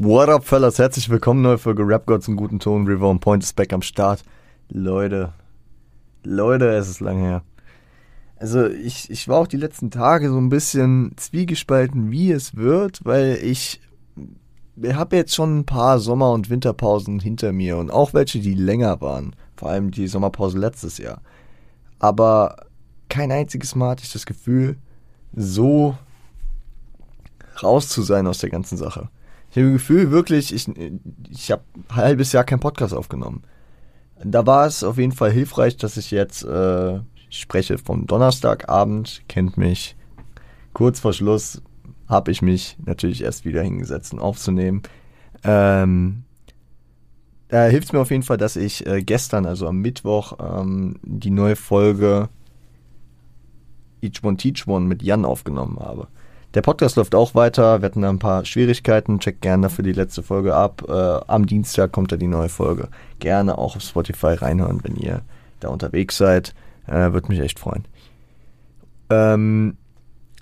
What up, fellas? Herzlich willkommen, neue Folge Rap Gods im guten Ton. River on Point ist back am Start. Leute, Leute, es ist lange her. Also, ich, ich war auch die letzten Tage so ein bisschen zwiegespalten, wie es wird, weil ich, ich habe jetzt schon ein paar Sommer- und Winterpausen hinter mir und auch welche, die länger waren. Vor allem die Sommerpause letztes Jahr. Aber kein einziges Mal hatte ich das Gefühl, so raus zu sein aus der ganzen Sache. Ich habe das Gefühl, wirklich, ich, ich habe ein halbes Jahr keinen Podcast aufgenommen. Da war es auf jeden Fall hilfreich, dass ich jetzt, äh, spreche vom Donnerstagabend, kennt mich. Kurz vor Schluss habe ich mich natürlich erst wieder hingesetzt, um aufzunehmen. Ähm, da hilft es mir auf jeden Fall, dass ich äh, gestern, also am Mittwoch, ähm, die neue Folge Each One Teach One mit Jan aufgenommen habe. Der Podcast läuft auch weiter. Wir hatten ein paar Schwierigkeiten. Checkt gerne dafür die letzte Folge ab. Äh, am Dienstag kommt da die neue Folge. Gerne auch auf Spotify reinhören, wenn ihr da unterwegs seid. Äh, Würde mich echt freuen. Ähm,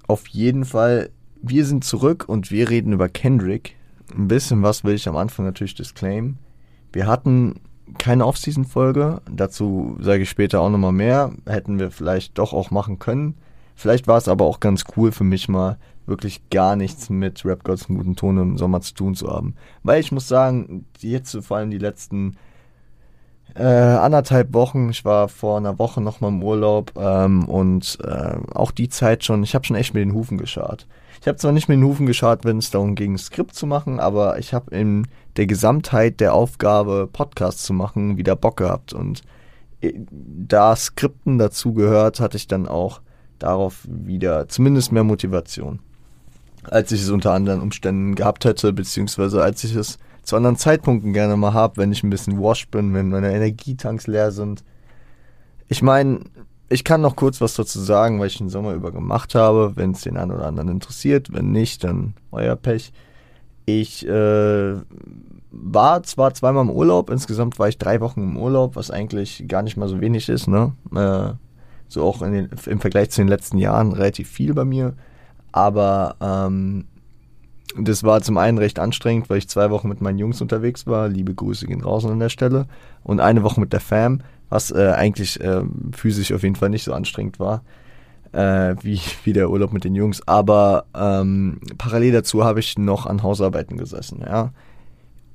auf jeden Fall, wir sind zurück und wir reden über Kendrick. Ein bisschen was will ich am Anfang natürlich disclaimen. Wir hatten keine Off-Season-Folge. Dazu sage ich später auch nochmal mehr. Hätten wir vielleicht doch auch machen können. Vielleicht war es aber auch ganz cool für mich mal wirklich gar nichts mit Rap Gods im guten Ton im Sommer zu tun zu haben. Weil ich muss sagen, jetzt vor allem die letzten äh, anderthalb Wochen, ich war vor einer Woche nochmal im Urlaub ähm, und äh, auch die Zeit schon, ich habe schon echt mit den Hufen geschart. Ich habe zwar nicht mit den Hufen geschart, wenn es darum ging, Skript zu machen, aber ich habe in der Gesamtheit der Aufgabe, Podcasts zu machen, wieder Bock gehabt. Und äh, da Skripten dazu gehört, hatte ich dann auch darauf wieder zumindest mehr Motivation als ich es unter anderen Umständen gehabt hätte, beziehungsweise als ich es zu anderen Zeitpunkten gerne mal habe, wenn ich ein bisschen washed bin, wenn meine Energietanks leer sind. Ich meine, ich kann noch kurz was dazu sagen, weil ich den Sommer über gemacht habe, wenn es den einen oder anderen interessiert. Wenn nicht, dann euer Pech. Ich äh, war zwar zweimal im Urlaub, insgesamt war ich drei Wochen im Urlaub, was eigentlich gar nicht mal so wenig ist, ne? Äh, so auch den, im Vergleich zu den letzten Jahren relativ viel bei mir. Aber ähm, das war zum einen recht anstrengend, weil ich zwei Wochen mit meinen Jungs unterwegs war. Liebe Grüße gehen raus an der Stelle. Und eine Woche mit der Fam, was äh, eigentlich äh, physisch auf jeden Fall nicht so anstrengend war. Äh, wie, wie der Urlaub mit den Jungs. Aber ähm, parallel dazu habe ich noch an Hausarbeiten gesessen, ja.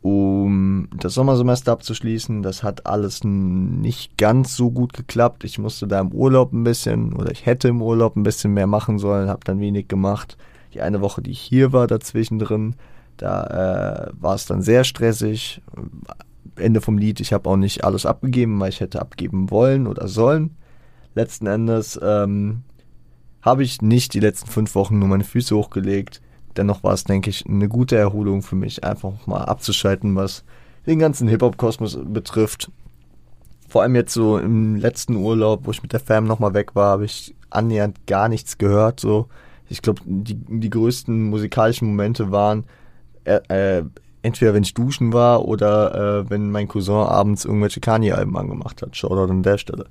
Um das Sommersemester abzuschließen. Das hat alles nicht ganz so gut geklappt. Ich musste da im Urlaub ein bisschen, oder ich hätte im Urlaub ein bisschen mehr machen sollen, habe dann wenig gemacht. Die eine Woche, die ich hier war, dazwischen drin, da äh, war es dann sehr stressig. Ende vom Lied, ich habe auch nicht alles abgegeben, weil ich hätte abgeben wollen oder sollen. Letzten Endes ähm, habe ich nicht die letzten fünf Wochen nur meine Füße hochgelegt dennoch war es, denke ich, eine gute Erholung für mich, einfach mal abzuschalten, was den ganzen Hip-Hop-Kosmos betrifft. Vor allem jetzt so im letzten Urlaub, wo ich mit der Fam nochmal weg war, habe ich annähernd gar nichts gehört. So, ich glaube, die, die größten musikalischen Momente waren äh, äh, entweder wenn ich duschen war oder äh, wenn mein Cousin abends irgendwelche Kanye-Alben angemacht hat. Shoutout an der Stelle.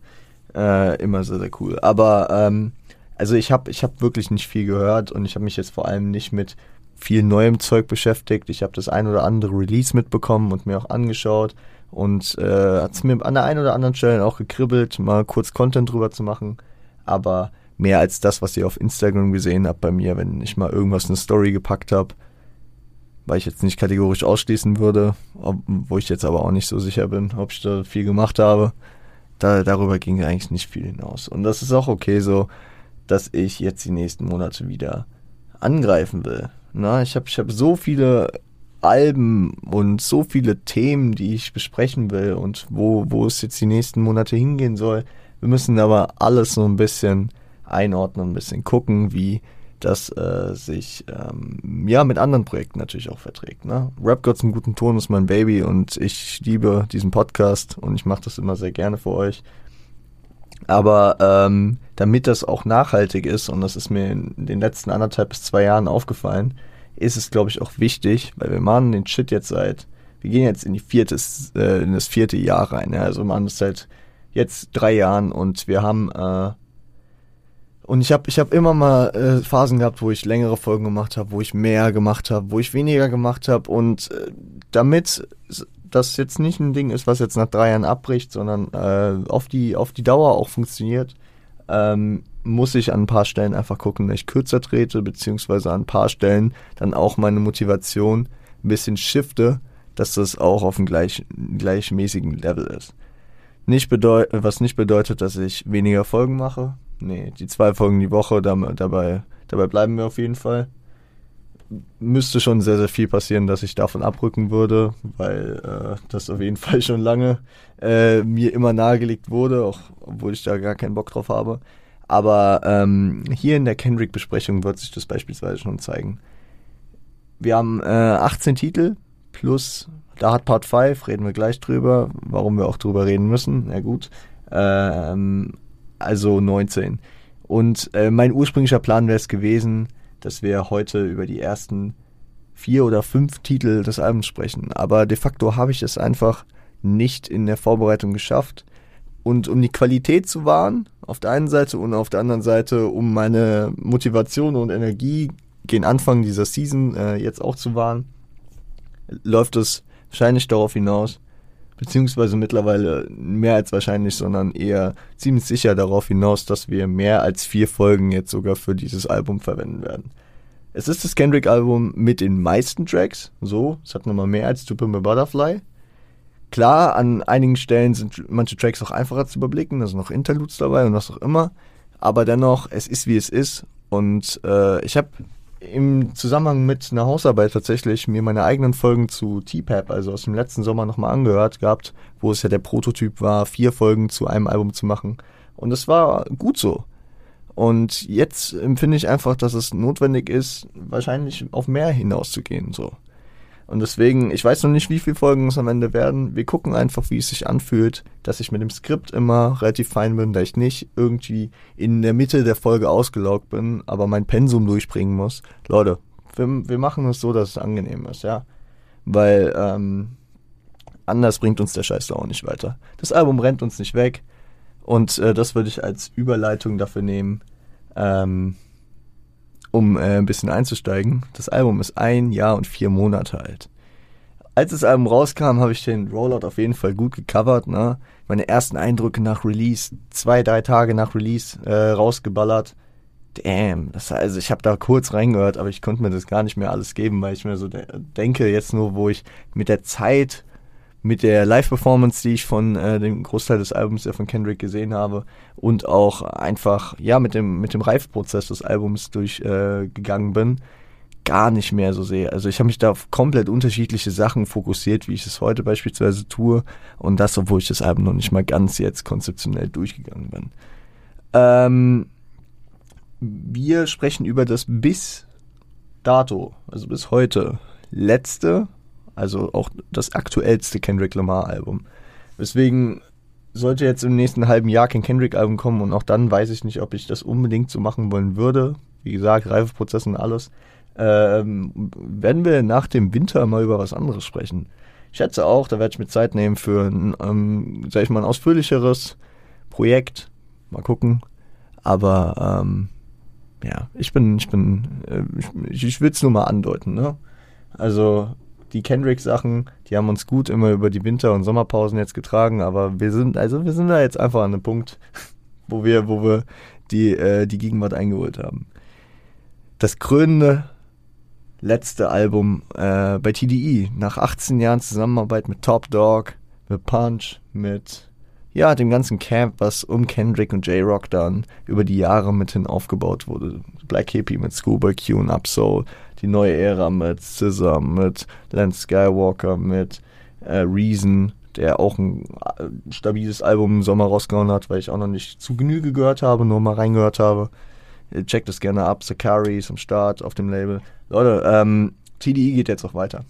Äh, immer sehr, sehr cool. Aber ähm, also ich habe ich hab wirklich nicht viel gehört und ich habe mich jetzt vor allem nicht mit viel neuem Zeug beschäftigt. Ich habe das ein oder andere Release mitbekommen und mir auch angeschaut und äh, hat es mir an der einen oder anderen Stelle auch gekribbelt, mal kurz Content drüber zu machen. Aber mehr als das, was ihr auf Instagram gesehen habt bei mir, wenn ich mal irgendwas in eine Story gepackt habe, weil ich jetzt nicht kategorisch ausschließen würde, ob, wo ich jetzt aber auch nicht so sicher bin, ob ich da viel gemacht habe. Da, darüber ging eigentlich nicht viel hinaus. Und das ist auch okay so dass ich jetzt die nächsten Monate wieder angreifen will. Na, ich habe ich hab so viele Alben und so viele Themen, die ich besprechen will und wo, wo es jetzt die nächsten Monate hingehen soll. Wir müssen aber alles so ein bisschen einordnen, ein bisschen gucken, wie das äh, sich ähm, ja mit anderen Projekten natürlich auch verträgt. Ne? Rap Gods im guten Ton ist mein Baby und ich liebe diesen Podcast und ich mache das immer sehr gerne für euch. Aber ähm, damit das auch nachhaltig ist, und das ist mir in den letzten anderthalb bis zwei Jahren aufgefallen, ist es, glaube ich, auch wichtig, weil wir machen den Shit jetzt seit, wir gehen jetzt in die viertes, äh, in das vierte Jahr rein. Ja? Also machen das seit jetzt drei Jahren und wir haben äh, Und ich habe ich hab immer mal äh, Phasen gehabt, wo ich längere Folgen gemacht habe, wo ich mehr gemacht habe, wo ich weniger gemacht habe. Und äh, damit das jetzt nicht ein Ding ist, was jetzt nach drei Jahren abbricht, sondern äh, auf, die, auf die Dauer auch funktioniert, ähm, muss ich an ein paar Stellen einfach gucken, dass ich kürzer trete, beziehungsweise an ein paar Stellen dann auch meine Motivation ein bisschen shifte, dass das auch auf einem gleich, gleichmäßigen Level ist. Nicht was nicht bedeutet, dass ich weniger Folgen mache. Nee, die zwei Folgen die Woche, dabei, dabei bleiben wir auf jeden Fall. Müsste schon sehr, sehr viel passieren, dass ich davon abrücken würde, weil äh, das auf jeden Fall schon lange äh, mir immer nahegelegt wurde, auch obwohl ich da gar keinen Bock drauf habe. Aber ähm, hier in der Kendrick-Besprechung wird sich das beispielsweise schon zeigen. Wir haben äh, 18 Titel plus da hat Part 5, reden wir gleich drüber, warum wir auch drüber reden müssen. Na gut. Ähm, also 19. Und äh, mein ursprünglicher Plan wäre es gewesen, dass wir heute über die ersten vier oder fünf Titel des Albums sprechen. Aber de facto habe ich es einfach nicht in der Vorbereitung geschafft. Und um die Qualität zu wahren, auf der einen Seite und auf der anderen Seite, um meine Motivation und Energie gegen Anfang dieser Season äh, jetzt auch zu wahren, läuft es wahrscheinlich darauf hinaus, beziehungsweise mittlerweile mehr als wahrscheinlich, sondern eher ziemlich sicher darauf hinaus, dass wir mehr als vier Folgen jetzt sogar für dieses Album verwenden werden. Es ist das Kendrick-Album mit den meisten Tracks, so, es hat nochmal mehr als To a Butterfly. Klar, an einigen Stellen sind manche Tracks auch einfacher zu überblicken, da sind noch Interludes dabei und was auch immer, aber dennoch, es ist wie es ist und äh, ich habe im Zusammenhang mit einer Hausarbeit tatsächlich mir meine eigenen Folgen zu T-Pap, also aus dem letzten Sommer nochmal angehört gehabt, wo es ja der Prototyp war, vier Folgen zu einem Album zu machen. Und es war gut so. Und jetzt empfinde ich einfach, dass es notwendig ist, wahrscheinlich auf mehr hinauszugehen, so. Und deswegen, ich weiß noch nicht, wie viele Folgen es am Ende werden. Wir gucken einfach, wie es sich anfühlt, dass ich mit dem Skript immer relativ fein bin, da ich nicht irgendwie in der Mitte der Folge ausgelaugt bin, aber mein Pensum durchbringen muss. Leute, wir, wir machen es so, dass es angenehm ist, ja. Weil ähm, anders bringt uns der Scheiß auch nicht weiter. Das Album rennt uns nicht weg. Und äh, das würde ich als Überleitung dafür nehmen. Ähm, um äh, ein bisschen einzusteigen. Das Album ist ein Jahr und vier Monate alt. Als das Album rauskam, habe ich den Rollout auf jeden Fall gut gecovert. Ne? Meine ersten Eindrücke nach Release, zwei, drei Tage nach Release äh, rausgeballert. Damn, das, also ich habe da kurz reingehört, aber ich konnte mir das gar nicht mehr alles geben, weil ich mir so de denke, jetzt nur, wo ich mit der Zeit mit der Live-Performance, die ich von äh, dem Großteil des Albums ja von Kendrick gesehen habe und auch einfach ja mit dem mit dem Reifprozess des Albums durchgegangen äh, bin, gar nicht mehr so sehe. Also ich habe mich da auf komplett unterschiedliche Sachen fokussiert, wie ich es heute beispielsweise tue und das, obwohl ich das Album noch nicht mal ganz jetzt konzeptionell durchgegangen bin. Ähm, wir sprechen über das bis dato, also bis heute letzte also auch das aktuellste Kendrick Lamar-Album. Deswegen sollte jetzt im nächsten halben Jahr kein Kendrick-Album kommen und auch dann weiß ich nicht, ob ich das unbedingt so machen wollen würde. Wie gesagt, Reifeprozess und alles. Ähm, werden wir nach dem Winter mal über was anderes sprechen. Ich schätze auch, da werde ich mir Zeit nehmen für ein, ähm, sag ich mal, ein ausführlicheres Projekt. Mal gucken. Aber ähm, ja, ich bin, ich bin, äh, ich, ich will es nur mal andeuten, ne? Also die Kendrick-Sachen, die haben uns gut immer über die Winter- und Sommerpausen jetzt getragen, aber wir sind, also wir sind da jetzt einfach an einem Punkt, wo wir, wo wir die, äh, die Gegenwart eingeholt haben. Das krönende letzte Album äh, bei TDE, nach 18 Jahren Zusammenarbeit mit Top Dog, mit Punch, mit ja, dem ganzen Camp, was um Kendrick und J-Rock dann über die Jahre mithin aufgebaut wurde. Black Hippie mit Schoolboy Q und Upsoul, die neue Ära mit Scissor, mit Lance Skywalker, mit äh, Reason, der auch ein äh, stabiles Album im Sommer rausgehauen hat, weil ich auch noch nicht zu Genüge gehört habe, nur mal reingehört habe. Checkt das gerne ab. Sakari ist am Start auf dem Label. Leute, ähm, TDE geht jetzt auch weiter.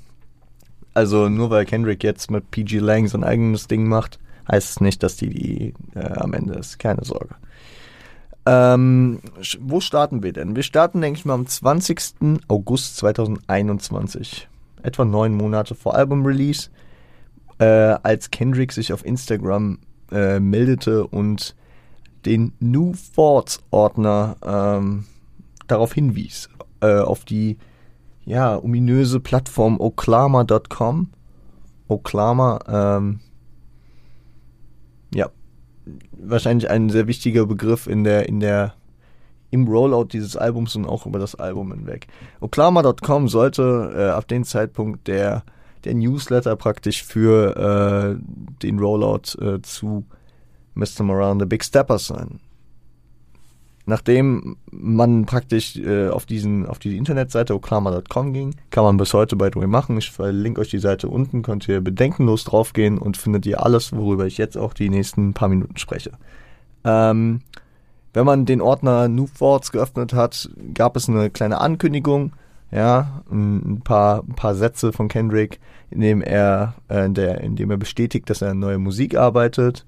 Also nur weil Kendrick jetzt mit PG Lang sein eigenes Ding macht, heißt es nicht, dass die äh, am Ende ist. Keine Sorge. Ähm, wo starten wir denn? Wir starten, denke ich mal, am 20. August 2021. Etwa neun Monate vor Album-Release, äh, als Kendrick sich auf Instagram äh, meldete und den New Thoughts Ordner ähm, darauf hinwies, äh, auf die ja, ominöse Plattform oklama.com. Oklama, ähm, ja, wahrscheinlich ein sehr wichtiger Begriff in der, in der, im Rollout dieses Albums und auch über das Album hinweg. Oklama.com sollte äh, ab dem Zeitpunkt der, der Newsletter praktisch für äh, den Rollout äh, zu Mr. Moran the Big Steppers sein nachdem man praktisch äh, auf diesen auf die Internetseite oklama.com ging, kann man bis heute by the way machen. Ich verlinke euch die Seite unten, könnt ihr bedenkenlos draufgehen und findet ihr alles, worüber ich jetzt auch die nächsten paar Minuten spreche. Ähm, wenn man den Ordner New Thoughts geöffnet hat, gab es eine kleine Ankündigung, ja, ein paar, ein paar Sätze von Kendrick, in dem er, äh, der, in dem er bestätigt, dass er neue Musik arbeitet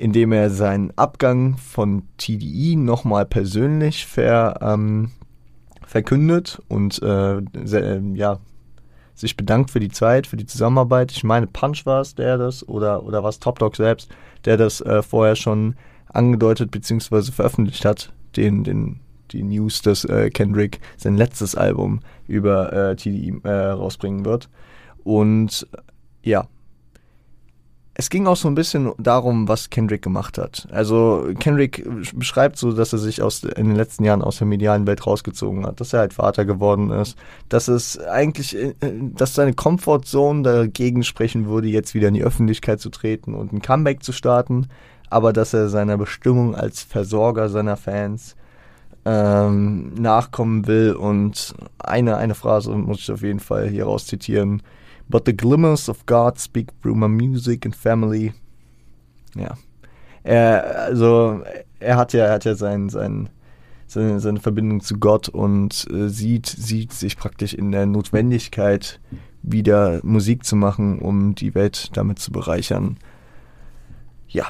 indem er seinen Abgang von TDI nochmal persönlich ver, ähm, verkündet und äh, sehr, ja, sich bedankt für die Zeit, für die Zusammenarbeit. Ich meine, Punch war es, der das, oder, oder was Top Dog selbst, der das äh, vorher schon angedeutet bzw. veröffentlicht hat, den, den, die News, dass äh, Kendrick sein letztes Album über äh, TDI äh, rausbringen wird. Und ja, es ging auch so ein bisschen darum, was Kendrick gemacht hat. Also Kendrick beschreibt so, dass er sich aus in den letzten Jahren aus der medialen Welt rausgezogen hat, dass er halt Vater geworden ist, dass es eigentlich, äh, dass seine Comfortzone dagegen sprechen würde, jetzt wieder in die Öffentlichkeit zu treten und ein Comeback zu starten, aber dass er seiner Bestimmung als Versorger seiner Fans ähm, nachkommen will und eine eine Phrase muss ich auf jeden Fall hier raus zitieren But the glimmers of God speak through my music and family. Ja. Er, also, er hat ja, er hat ja sein, sein, seine, seine Verbindung zu Gott und äh, sieht, sieht sich praktisch in der Notwendigkeit, wieder Musik zu machen, um die Welt damit zu bereichern. Ja.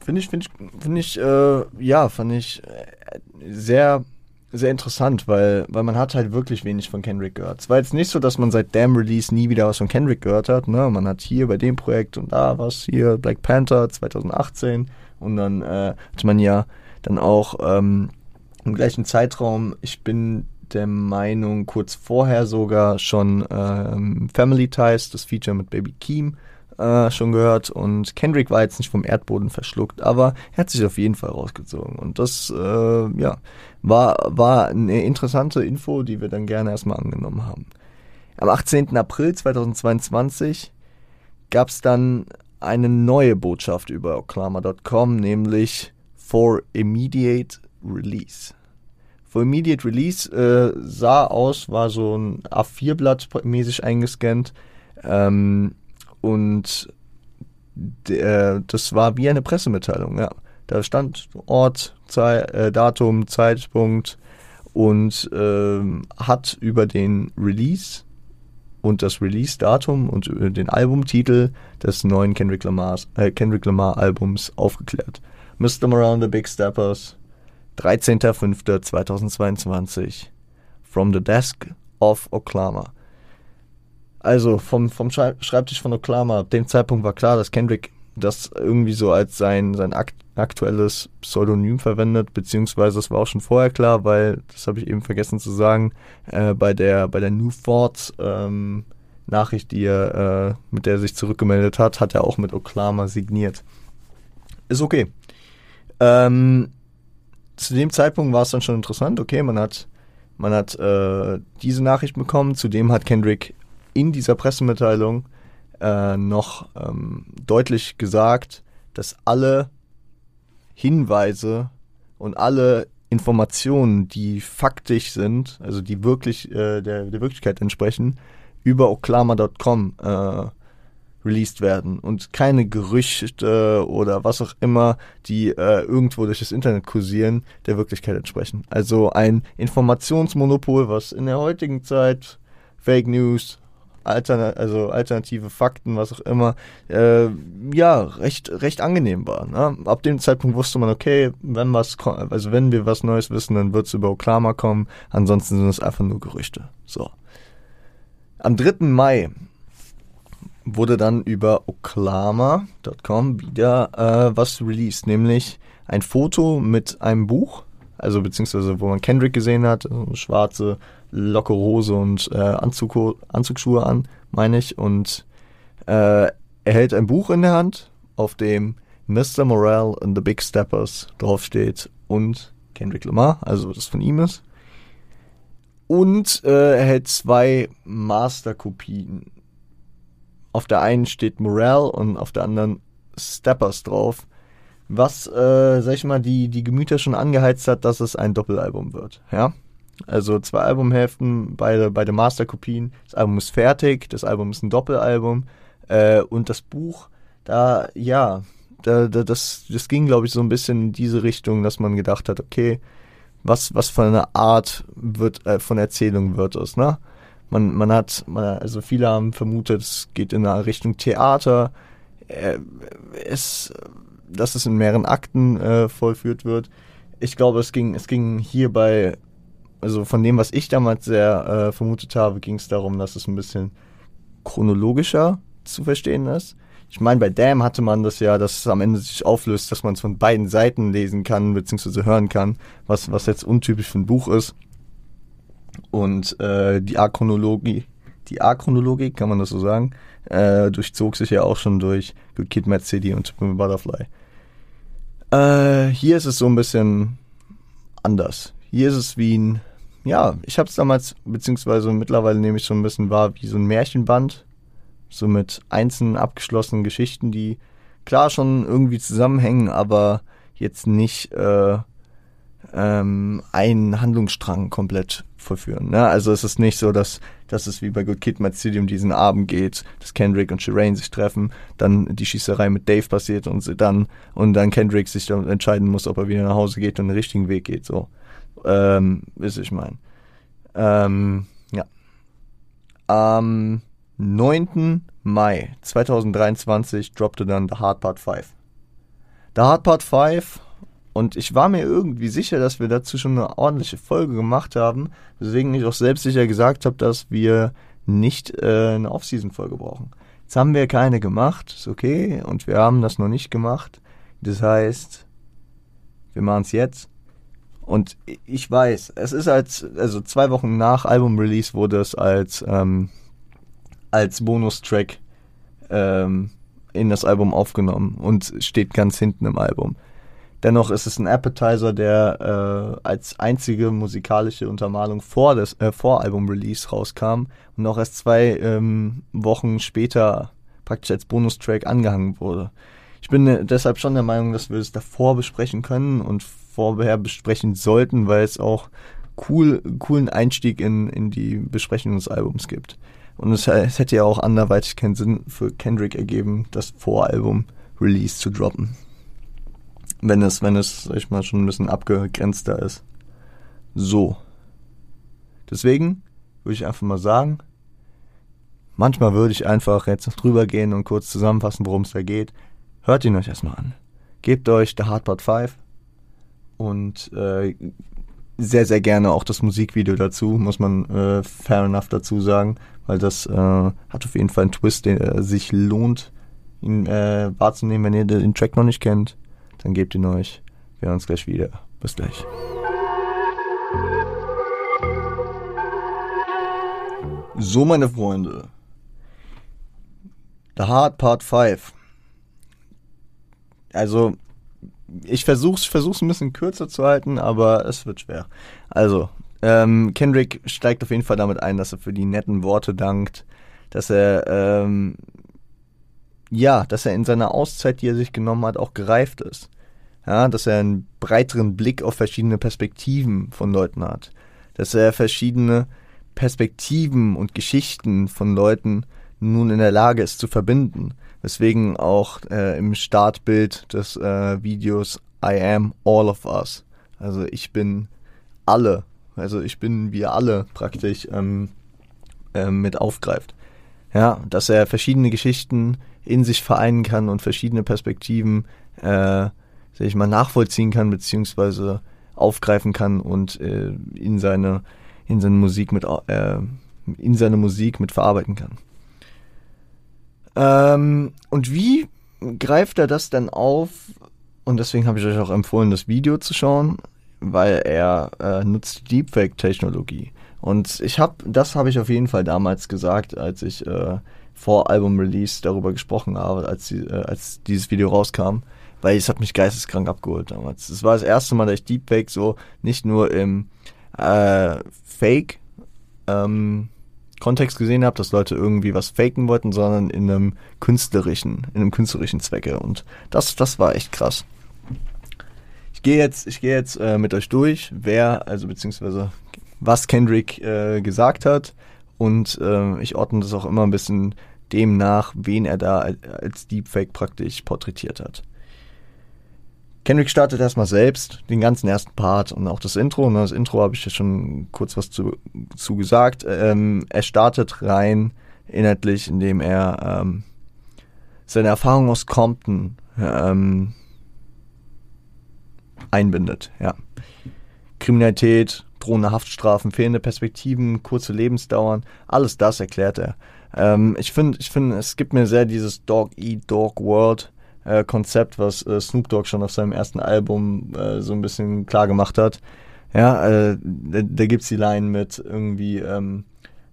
Finde ich, finde ich, finde ich, äh, ja, fand ich äh, sehr sehr interessant, weil, weil man hat halt wirklich wenig von Kendrick gehört. Es war jetzt nicht so, dass man seit Damn Release nie wieder was von Kendrick gehört hat. Ne? Man hat hier bei dem Projekt und da was, hier Black Panther 2018 und dann äh, hat man ja dann auch ähm, im gleichen Zeitraum, ich bin der Meinung, kurz vorher sogar schon ähm, Family Ties, das Feature mit Baby Keem, äh, schon gehört und Kendrick war jetzt nicht vom Erdboden verschluckt, aber er hat sich auf jeden Fall rausgezogen und das äh, ja war war eine interessante Info, die wir dann gerne erstmal angenommen haben. Am 18. April 2022 gab es dann eine neue Botschaft über Oklama.com, nämlich for immediate release. For Immediate Release äh, sah aus, war so ein A4-Blatt mäßig eingescannt. Ähm, und der, das war wie eine Pressemitteilung, ja. Da stand Ort, Zeit, äh, Datum, Zeitpunkt und äh, hat über den Release und das Release-Datum und äh, den Albumtitel des neuen Kendrick, Lamar's, äh, Kendrick Lamar Albums aufgeklärt. Mr. Around the Big Steppers, 13.05.2022, From the Desk of Oklahoma. Also vom, vom Schreibtisch von Oklahoma, ab dem Zeitpunkt war klar, dass Kendrick das irgendwie so als sein, sein akt aktuelles Pseudonym verwendet, beziehungsweise das war auch schon vorher klar, weil, das habe ich eben vergessen zu sagen, äh, bei der, bei der New Thoughts ähm, Nachricht, die er, äh, mit der er sich zurückgemeldet hat, hat er auch mit Oklahoma signiert. Ist okay. Ähm, zu dem Zeitpunkt war es dann schon interessant, okay, man hat, man hat äh, diese Nachricht bekommen, zudem hat Kendrick in dieser Pressemitteilung äh, noch ähm, deutlich gesagt, dass alle Hinweise und alle Informationen, die faktisch sind, also die wirklich äh, der, der Wirklichkeit entsprechen, über oklama.com äh, released werden und keine Gerüchte oder was auch immer, die äh, irgendwo durch das Internet kursieren, der Wirklichkeit entsprechen. Also ein Informationsmonopol, was in der heutigen Zeit Fake News, Altern also alternative Fakten, was auch immer, äh, ja, recht, recht angenehm war. Ne? Ab dem Zeitpunkt wusste man, okay, wenn was, also wenn wir was Neues wissen, dann wird es über Oklahoma kommen, ansonsten sind es einfach nur Gerüchte. So. Am 3. Mai wurde dann über oklahoma.com wieder äh, was released, nämlich ein Foto mit einem Buch, also beziehungsweise wo man Kendrick gesehen hat, schwarze, lockere Hose und äh, Anzug, Anzugsschuhe an, meine ich, und äh, er hält ein Buch in der Hand, auf dem Mr. Morale and the Big Steppers draufsteht und Kendrick Lamar, also das von ihm ist. Und äh, er hält zwei Masterkopien. Auf der einen steht Morale und auf der anderen Steppers drauf. Was, äh, sag ich mal, die, die Gemüter schon angeheizt hat, dass es ein Doppelalbum wird. Ja. Also zwei Albumhälften, beide, beide Masterkopien. Das Album ist fertig, das Album ist ein Doppelalbum. Äh, und das Buch, da, ja, da, da, das, das ging, glaube ich, so ein bisschen in diese Richtung, dass man gedacht hat, okay, was, was für eine Art wird, äh, von Erzählung wird es, ne? Man, man hat, man, also viele haben vermutet, es geht in eine Richtung Theater, äh, es, dass es in mehreren Akten äh, vollführt wird. Ich glaube, es ging, es ging hierbei, also von dem, was ich damals sehr äh, vermutet habe, ging es darum, dass es ein bisschen chronologischer zu verstehen ist. Ich meine, bei Damn hatte man das ja, dass es am Ende sich auflöst, dass man es von beiden Seiten lesen kann, beziehungsweise hören kann, was, was jetzt untypisch für ein Buch ist. Und äh, die Achronologie, die Achronologie, kann man das so sagen, äh, durchzog sich ja auch schon durch Good Kid, Mad City und Butterfly. Äh, hier ist es so ein bisschen anders. Hier ist es wie ein, ja, ich habe es damals, beziehungsweise mittlerweile nehme ich schon ein bisschen wahr, wie so ein Märchenband, so mit einzelnen abgeschlossenen Geschichten, die klar schon irgendwie zusammenhängen, aber jetzt nicht äh, ähm, einen Handlungsstrang komplett vollführen. Ne? Also es ist nicht so, dass, dass es wie bei Good Kid Mad City um diesen Abend geht, dass Kendrick und Shireen sich treffen, dann die Schießerei mit Dave passiert und dann und dann Kendrick sich dann entscheiden muss, ob er wieder nach Hause geht und den richtigen Weg geht. So, ähm, ist ich mein. Ähm, ja. Ähm, 9. Mai 2023 droppte dann The Hard Part 5. The Hard Part 5 und ich war mir irgendwie sicher, dass wir dazu schon eine ordentliche Folge gemacht haben, weswegen ich auch selbstsicher gesagt habe, dass wir nicht äh, eine Off-Season-Folge brauchen. Jetzt haben wir keine gemacht, ist okay, und wir haben das noch nicht gemacht. Das heißt, wir machen es jetzt. Und ich weiß, es ist als, also zwei Wochen nach Album-Release wurde es als ähm, als Bonustrack ähm, in das Album aufgenommen und steht ganz hinten im Album. Dennoch ist es ein Appetizer, der äh, als einzige musikalische Untermalung vor, äh, vor Album-Release rauskam und auch erst zwei ähm, Wochen später praktisch als Bonustrack angehangen wurde. Ich bin äh, deshalb schon der Meinung, dass wir es davor besprechen können und vorher besprechen sollten, weil es auch cool, coolen Einstieg in, in die Besprechung des Albums gibt. Und es, es, hätte ja auch anderweitig keinen Sinn für Kendrick ergeben, das Voralbum-Release zu droppen. Wenn es, wenn es, sag ich mal, schon ein bisschen abgegrenzter ist. So. Deswegen würde ich einfach mal sagen, manchmal würde ich einfach jetzt noch drüber gehen und kurz zusammenfassen, worum es da geht. Hört ihn euch erstmal an. Gebt euch The Hardpart 5 und äh, sehr, sehr gerne auch das Musikvideo dazu, muss man äh, fair enough dazu sagen, weil das äh, hat auf jeden Fall einen Twist, der äh, sich lohnt, ihn äh, wahrzunehmen. Wenn ihr den Track noch nicht kennt, dann gebt ihn euch. Wir hören uns gleich wieder. Bis gleich. So, meine Freunde. The Hard Part 5. Also, ich versuch's, versuch's ein bisschen kürzer zu halten, aber es wird schwer. Also, ähm, Kendrick steigt auf jeden Fall damit ein, dass er für die netten Worte dankt, dass er, ähm, ja, dass er in seiner Auszeit, die er sich genommen hat, auch gereift ist. Ja, dass er einen breiteren Blick auf verschiedene Perspektiven von Leuten hat. Dass er verschiedene Perspektiven und Geschichten von Leuten nun in der Lage ist zu verbinden. Weswegen auch äh, im Startbild des äh, Videos I am all of us. Also ich bin alle. Also ich bin wir alle praktisch ähm, äh, mit aufgreift. Ja, dass er verschiedene Geschichten in sich vereinen kann und verschiedene Perspektiven, äh, sag ich mal, nachvollziehen kann, beziehungsweise aufgreifen kann und äh, in seine in seine Musik mit äh, in seine Musik mit verarbeiten kann. Ähm, und wie greift er das dann auf und deswegen habe ich euch auch empfohlen, das Video zu schauen, weil er äh, nutzt Deepfake-Technologie. Und ich habe, das habe ich auf jeden Fall damals gesagt, als ich äh, vor Album-Release darüber gesprochen habe, als, die, äh, als dieses Video rauskam, weil es hat mich geisteskrank abgeholt damals. Es war das erste Mal, dass ich Deepfake so nicht nur im äh, Fake ähm, Kontext gesehen habe, dass Leute irgendwie was faken wollten, sondern in einem künstlerischen, in einem künstlerischen Zwecke. Und das, das war echt krass. Ich gehe jetzt, ich gehe jetzt äh, mit euch durch, wer, also beziehungsweise was Kendrick äh, gesagt hat. Und äh, ich ordne das auch immer ein bisschen dem nach, wen er da als Deepfake praktisch porträtiert hat. Kendrick startet erstmal selbst den ganzen ersten Part und auch das Intro. Ne, das Intro habe ich ja schon kurz was zu, zu gesagt. Ähm, er startet rein inhaltlich, indem er ähm, seine Erfahrung aus Compton ähm, einbindet. Ja. Kriminalität, drohende Haftstrafen, fehlende Perspektiven, kurze Lebensdauern, alles das erklärt er. Ähm, ich finde, ich finde, es gibt mir sehr dieses Dog Eat Dog World äh, Konzept, was äh, Snoop Dogg schon auf seinem ersten Album äh, so ein bisschen klar gemacht hat. Ja, äh, da, da gibt's die Line mit irgendwie, ähm,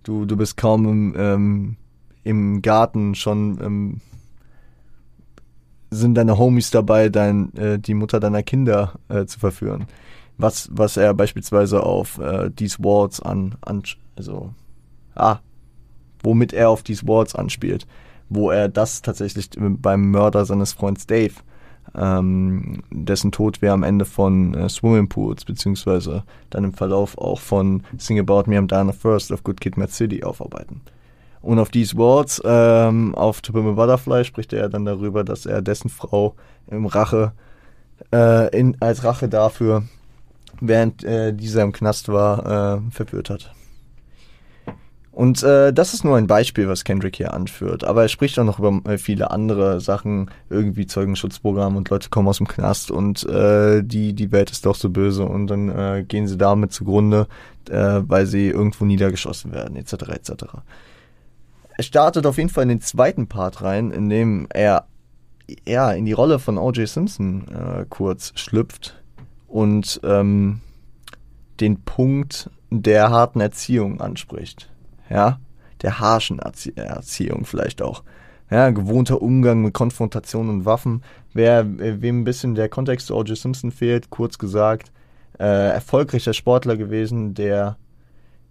du, du bist kaum im, ähm, im Garten schon ähm, sind deine Homies dabei, dein, äh, die Mutter deiner Kinder äh, zu verführen. Was, was er beispielsweise auf äh, These Walls an, an, also, ah, womit er auf These Walls anspielt wo er das tatsächlich beim Mörder seines Freundes Dave, ähm, dessen Tod wir am Ende von äh, Swimming Pools, beziehungsweise dann im Verlauf auch von Sing About Me I'm Diana First of Good Kid Mad City aufarbeiten. Und auf These Words, ähm, auf To Be Butterfly, spricht er dann darüber, dass er dessen Frau im Rache, äh, in, als Rache dafür, während äh, dieser im Knast war, äh, verführt hat. Und äh, das ist nur ein Beispiel, was Kendrick hier anführt. Aber er spricht auch noch über äh, viele andere Sachen, irgendwie Zeugenschutzprogramm und Leute kommen aus dem Knast und äh, die, die Welt ist doch so böse und dann äh, gehen sie damit zugrunde, äh, weil sie irgendwo niedergeschossen werden, etc. etc. Er startet auf jeden Fall in den zweiten Part rein, in dem er ja in die Rolle von O.J. Simpson äh, kurz schlüpft und ähm, den Punkt der harten Erziehung anspricht ja, der harschen Erzie Erziehung vielleicht auch. Ja, gewohnter Umgang mit Konfrontation und Waffen. Wer, wem ein bisschen der Kontext zu O.J. Simpson fehlt, kurz gesagt, äh, erfolgreicher Sportler gewesen, der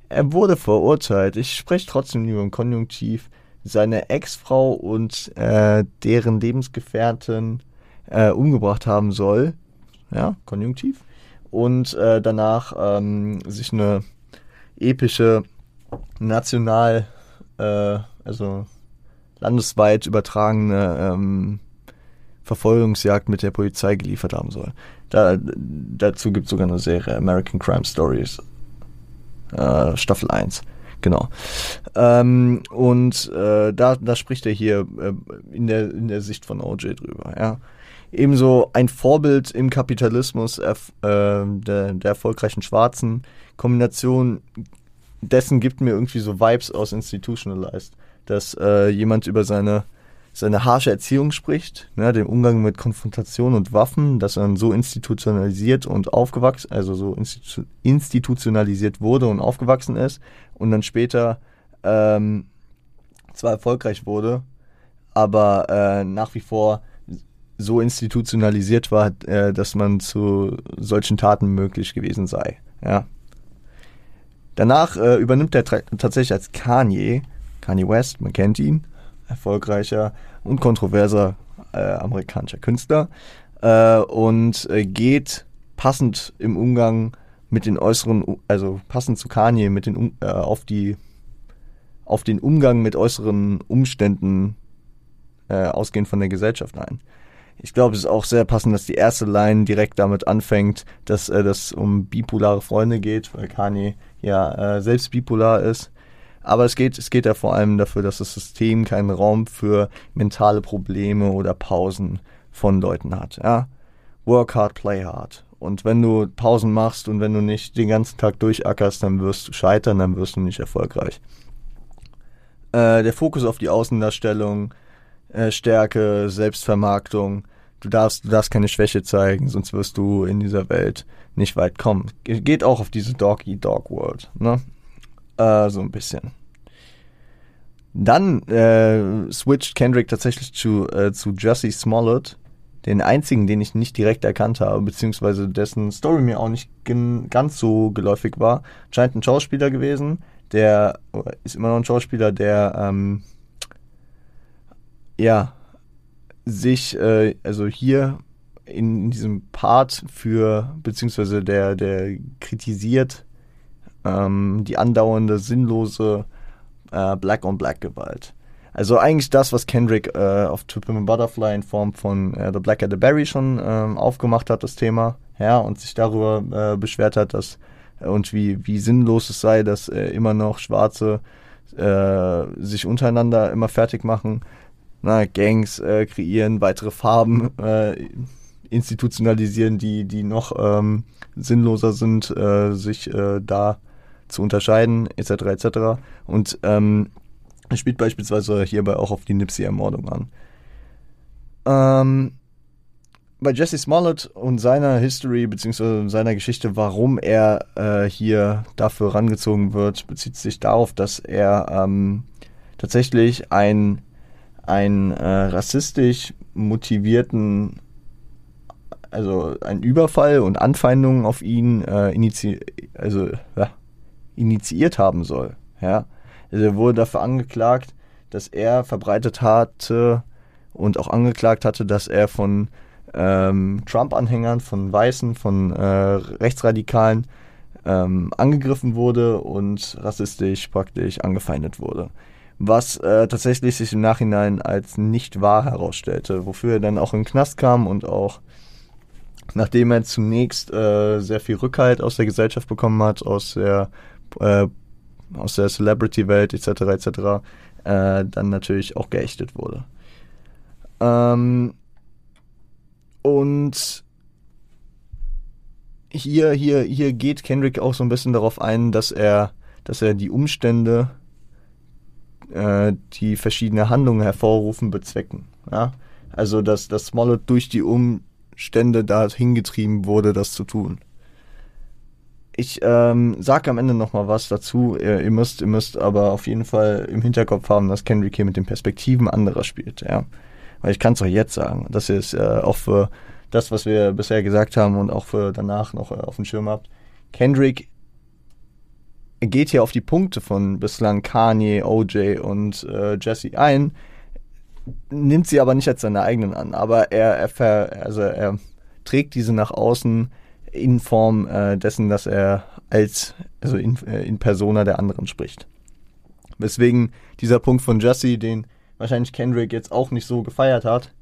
er wurde verurteilt. Ich spreche trotzdem über im Konjunktiv. Seine Ex-Frau und äh, deren Lebensgefährtin äh, umgebracht haben soll. Ja, Konjunktiv. Und äh, danach ähm, sich eine epische national, äh, also landesweit übertragene ähm, Verfolgungsjagd mit der Polizei geliefert haben soll. Da, dazu gibt es sogar eine Serie, American Crime Stories, äh, Staffel 1. Genau. Ähm, und äh, da, da spricht er hier äh, in, der, in der Sicht von OJ drüber. Ja. Ebenso ein Vorbild im Kapitalismus äh, der, der erfolgreichen Schwarzen. Kombination dessen gibt mir irgendwie so Vibes aus Institutionalized, dass äh, jemand über seine seine harsche Erziehung spricht, ne, den Umgang mit Konfrontation und Waffen, dass er so institutionalisiert und aufgewachsen, also so institu institutionalisiert wurde und aufgewachsen ist und dann später ähm, zwar erfolgreich wurde, aber äh, nach wie vor so institutionalisiert war, äh, dass man zu solchen Taten möglich gewesen sei. Ja, Danach äh, übernimmt er tatsächlich als Kanye, Kanye West, man kennt ihn, erfolgreicher und kontroverser äh, amerikanischer Künstler äh, und äh, geht passend im Umgang mit den äußeren, also passend zu Kanye mit den äh, auf die auf den Umgang mit äußeren Umständen äh, ausgehend von der Gesellschaft ein. Ich glaube, es ist auch sehr passend, dass die erste Line direkt damit anfängt, dass äh, das um bipolare Freunde geht, weil Kanye ja äh, selbst bipolar ist. Aber es geht, es geht ja vor allem dafür, dass das System keinen Raum für mentale Probleme oder Pausen von Leuten hat. Ja? Work hard, play hard. Und wenn du Pausen machst und wenn du nicht den ganzen Tag durchackerst, dann wirst du scheitern, dann wirst du nicht erfolgreich. Äh, der Fokus auf die Außendarstellung, äh, Stärke, Selbstvermarktung, du darfst, du darfst keine Schwäche zeigen, sonst wirst du in dieser Welt nicht weit kommen. Geht auch auf diese Dog-Eat-Dog-World, ne? Äh, so ein bisschen. Dann äh, switcht Kendrick tatsächlich zu, äh, zu Jesse Smollett, den einzigen, den ich nicht direkt erkannt habe, beziehungsweise dessen Story mir auch nicht ganz so geläufig war. Scheint ein Schauspieler gewesen, der ist immer noch ein Schauspieler, der ähm, ja sich äh, also hier in diesem Part für beziehungsweise der der kritisiert ähm, die andauernde sinnlose äh, Black on Black Gewalt. Also eigentlich das, was Kendrick äh, auf To Pimp Butterfly in Form von äh, The Black at the Berry schon ähm, aufgemacht hat, das Thema, ja, und sich darüber äh, beschwert hat, dass äh, und wie, wie sinnlos es sei, dass äh, immer noch Schwarze äh, sich untereinander immer fertig machen, na, Gangs äh, kreieren, weitere Farben äh, institutionalisieren, die, die noch ähm, sinnloser sind, äh, sich äh, da zu unterscheiden, etc. etc. Und ähm, spielt beispielsweise hierbei auch auf die Nipsey-Ermordung an. Ähm, bei Jesse Smollett und seiner History bzw. seiner Geschichte, warum er äh, hier dafür rangezogen wird, bezieht sich darauf, dass er ähm, tatsächlich ein, ein äh, rassistisch motivierten, also ein Überfall und Anfeindungen auf ihn äh, initi also, ja, initiiert haben soll. Ja? Also er wurde dafür angeklagt, dass er verbreitet hatte und auch angeklagt hatte, dass er von ähm, Trump-Anhängern, von Weißen, von äh, Rechtsradikalen ähm, angegriffen wurde und rassistisch praktisch angefeindet wurde. Was äh, tatsächlich sich im Nachhinein als nicht wahr herausstellte, wofür er dann auch in den Knast kam und auch nachdem er zunächst äh, sehr viel Rückhalt aus der Gesellschaft bekommen hat, aus der äh, der Celebrity-Welt etc. etc. Äh, dann natürlich auch geächtet wurde. Ähm, und hier, hier, hier geht Kendrick auch so ein bisschen darauf ein, dass er, dass er die Umstände, äh, die verschiedene Handlungen hervorrufen, bezwecken. Ja? Also, dass, dass Smollett durch die Umstände dahin getrieben wurde, das zu tun. Ich ähm, sage am Ende nochmal was dazu. Ihr, ihr, müsst, ihr müsst aber auf jeden Fall im Hinterkopf haben, dass Kendrick hier mit den Perspektiven anderer spielt. Ja? Weil ich kann es auch jetzt sagen, dass ihr es äh, auch für das, was wir bisher gesagt haben und auch für danach noch äh, auf dem Schirm habt. Kendrick geht hier auf die Punkte von bislang Kanye, OJ und äh, Jesse ein, nimmt sie aber nicht als seine eigenen an. Aber er, er, ver, also er trägt diese nach außen in Form äh, dessen, dass er als, also in, äh, in Persona der anderen spricht. Weswegen dieser Punkt von Jesse, den wahrscheinlich Kendrick jetzt auch nicht so gefeiert hat,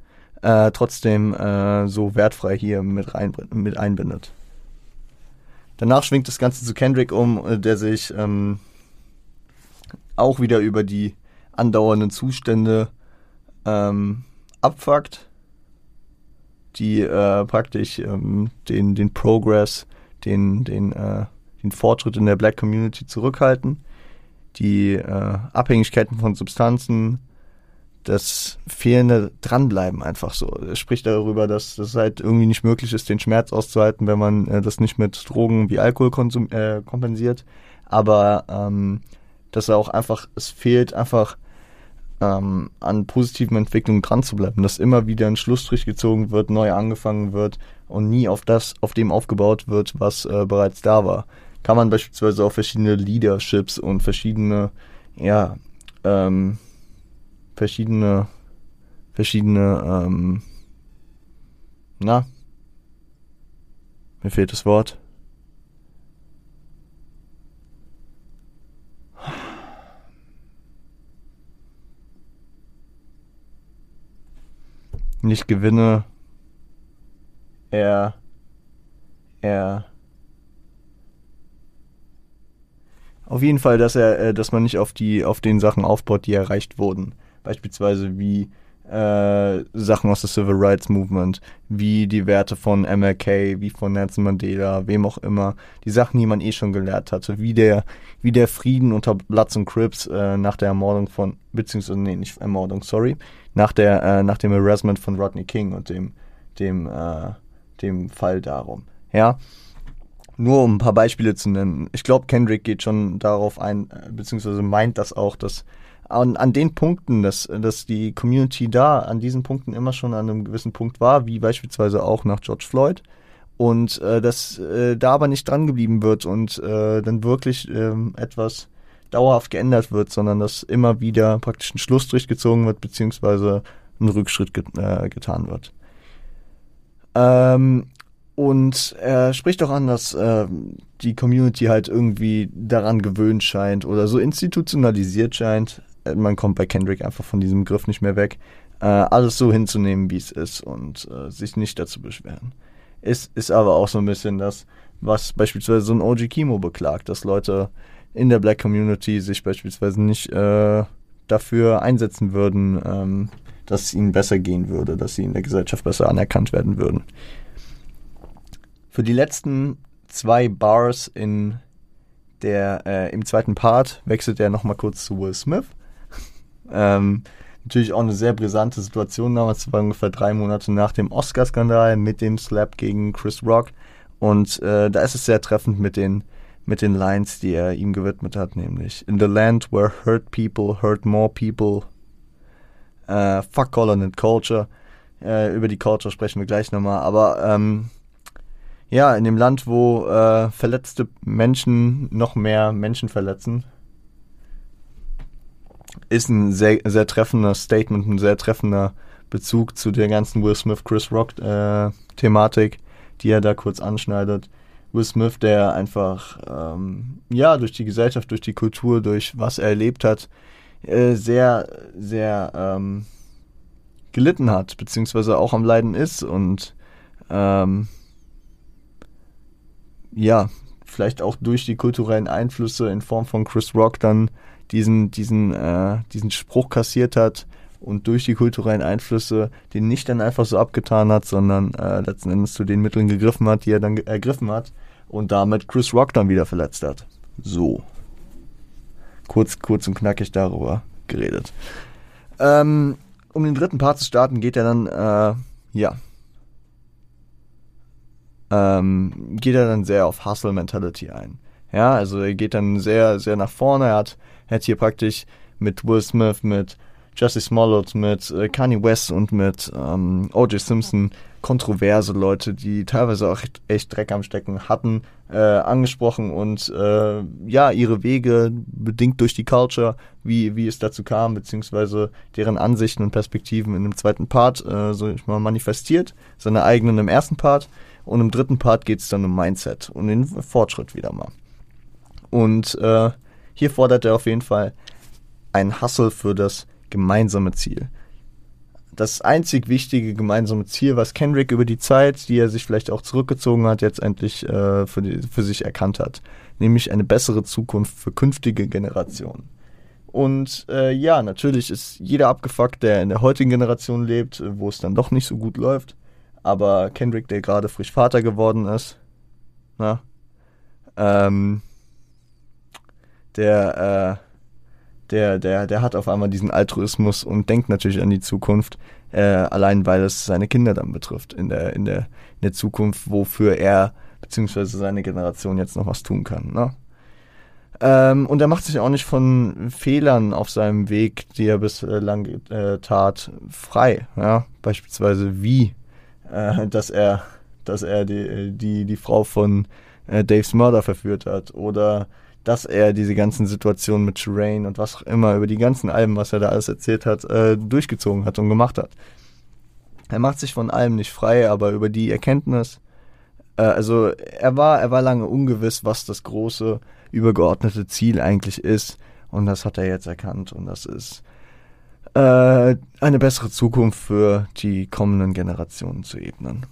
äh, trotzdem äh, so wertfrei hier mit, rein, mit einbindet. Danach schwingt das Ganze zu Kendrick um, äh, der sich ähm, auch wieder über die andauernden Zustände ähm, abfuckt die äh, praktisch ähm, den, den Progress, den, den, äh, den Fortschritt in der Black Community zurückhalten, die äh, Abhängigkeiten von Substanzen, das fehlende Dranbleiben einfach so. Er spricht darüber, dass das halt irgendwie nicht möglich ist, den Schmerz auszuhalten, wenn man äh, das nicht mit Drogen wie Alkohol konsum äh, kompensiert. Aber ähm, dass er auch einfach, es fehlt einfach ähm, an positiven Entwicklungen dran zu bleiben, dass immer wieder ein Schlussstrich gezogen wird, neu angefangen wird und nie auf das, auf dem aufgebaut wird, was äh, bereits da war. Kann man beispielsweise auch verschiedene Leaderships und verschiedene, ja, ähm, verschiedene, verschiedene, ähm, na, mir fehlt das Wort. nicht gewinne, er, er, auf jeden Fall, dass er, äh, dass man nicht auf die, auf den Sachen aufbaut, die erreicht wurden. Beispielsweise wie äh, Sachen aus der Civil Rights Movement, wie die Werte von MLK, wie von Nelson Mandela, wem auch immer, die Sachen, die man eh schon gelehrt hatte, wie der, wie der Frieden unter Bloods und Crips äh, nach der Ermordung von, beziehungsweise, nee, nicht Ermordung, sorry, nach der, äh, nach dem Harassment von Rodney King und dem, dem, äh, dem Fall darum. Ja, nur um ein paar Beispiele zu nennen. Ich glaube, Kendrick geht schon darauf ein, äh, beziehungsweise meint das auch, dass an, an den Punkten, dass, dass die Community da an diesen Punkten immer schon an einem gewissen Punkt war, wie beispielsweise auch nach George Floyd, und äh, dass äh, da aber nicht dran geblieben wird und äh, dann wirklich ähm, etwas dauerhaft geändert wird, sondern dass immer wieder praktisch ein Schlussstrich gezogen wird, beziehungsweise ein Rückschritt get äh, getan wird. Ähm, und er spricht auch an, dass äh, die Community halt irgendwie daran gewöhnt scheint oder so institutionalisiert scheint. Man kommt bei Kendrick einfach von diesem Griff nicht mehr weg, äh, alles so hinzunehmen, wie es ist und äh, sich nicht dazu beschweren. Ist, ist aber auch so ein bisschen das, was beispielsweise so ein OG Kimo beklagt, dass Leute in der Black Community sich beispielsweise nicht äh, dafür einsetzen würden, ähm, dass es ihnen besser gehen würde, dass sie in der Gesellschaft besser anerkannt werden würden. Für die letzten zwei Bars in der, äh, im zweiten Part wechselt er nochmal kurz zu Will Smith. Ähm, natürlich auch eine sehr brisante Situation damals, war ungefähr drei Monate nach dem Oscar-Skandal mit dem Slap gegen Chris Rock. Und äh, da ist es sehr treffend mit den, mit den Lines, die er ihm gewidmet hat, nämlich In the land where hurt people hurt more people, äh, fuck calling it culture. Äh, über die Culture sprechen wir gleich nochmal, aber ähm, ja, in dem Land, wo äh, verletzte Menschen noch mehr Menschen verletzen, ist ein sehr, sehr treffender Statement, ein sehr treffender Bezug zu der ganzen Will Smith, Chris Rock äh, Thematik, die er da kurz anschneidet. Will Smith, der einfach, ähm, ja, durch die Gesellschaft, durch die Kultur, durch was er erlebt hat, äh, sehr, sehr ähm, gelitten hat, beziehungsweise auch am Leiden ist und ähm, ja, vielleicht auch durch die kulturellen Einflüsse in Form von Chris Rock dann diesen, diesen, äh, diesen Spruch kassiert hat und durch die kulturellen Einflüsse den nicht dann einfach so abgetan hat, sondern äh, letzten Endes zu den Mitteln gegriffen hat, die er dann ergriffen hat und damit Chris Rock dann wieder verletzt hat. So. Kurz, kurz und knackig darüber geredet. Ähm, um den dritten Part zu starten, geht er dann, äh, ja, ähm, geht er dann sehr auf Hustle Mentality ein. Ja, also er geht dann sehr, sehr nach vorne. Er hat, er hat hier praktisch mit Will Smith, mit Jesse Smollett, mit äh, Kanye West und mit ähm, O.J. Simpson kontroverse Leute, die teilweise auch echt, echt Dreck am Stecken hatten, äh, angesprochen und äh, ja, ihre Wege bedingt durch die Culture, wie, wie es dazu kam, beziehungsweise deren Ansichten und Perspektiven in dem zweiten Part, äh, so ich mal manifestiert, seine eigenen im ersten Part und im dritten Part geht es dann um Mindset und den Fortschritt wieder mal. Und äh, hier fordert er auf jeden Fall einen Hustle für das gemeinsame Ziel. Das einzig wichtige gemeinsame Ziel, was Kendrick über die Zeit, die er sich vielleicht auch zurückgezogen hat, jetzt endlich äh, für, die, für sich erkannt hat, nämlich eine bessere Zukunft für künftige Generationen. Und äh, ja, natürlich ist jeder abgefuckt, der in der heutigen Generation lebt, wo es dann doch nicht so gut läuft. Aber Kendrick, der gerade frisch Vater geworden ist, na, ähm, der, äh, der, der, der hat auf einmal diesen Altruismus und denkt natürlich an die Zukunft, äh, allein weil es seine Kinder dann betrifft in der, in der, in der Zukunft, wofür er beziehungsweise seine Generation jetzt noch was tun kann. Ne? Ähm, und er macht sich auch nicht von Fehlern auf seinem Weg, die er bislang äh, tat, frei. Ja? Beispielsweise wie äh, dass er, dass er die, die, die Frau von äh, Daves Murder verführt hat oder dass er diese ganzen Situationen mit Shireen und was auch immer über die ganzen Alben, was er da alles erzählt hat, äh, durchgezogen hat und gemacht hat. Er macht sich von allem nicht frei, aber über die Erkenntnis, äh, also er war, er war lange ungewiss, was das große, übergeordnete Ziel eigentlich ist. Und das hat er jetzt erkannt und das ist äh, eine bessere Zukunft für die kommenden Generationen zu ebnen.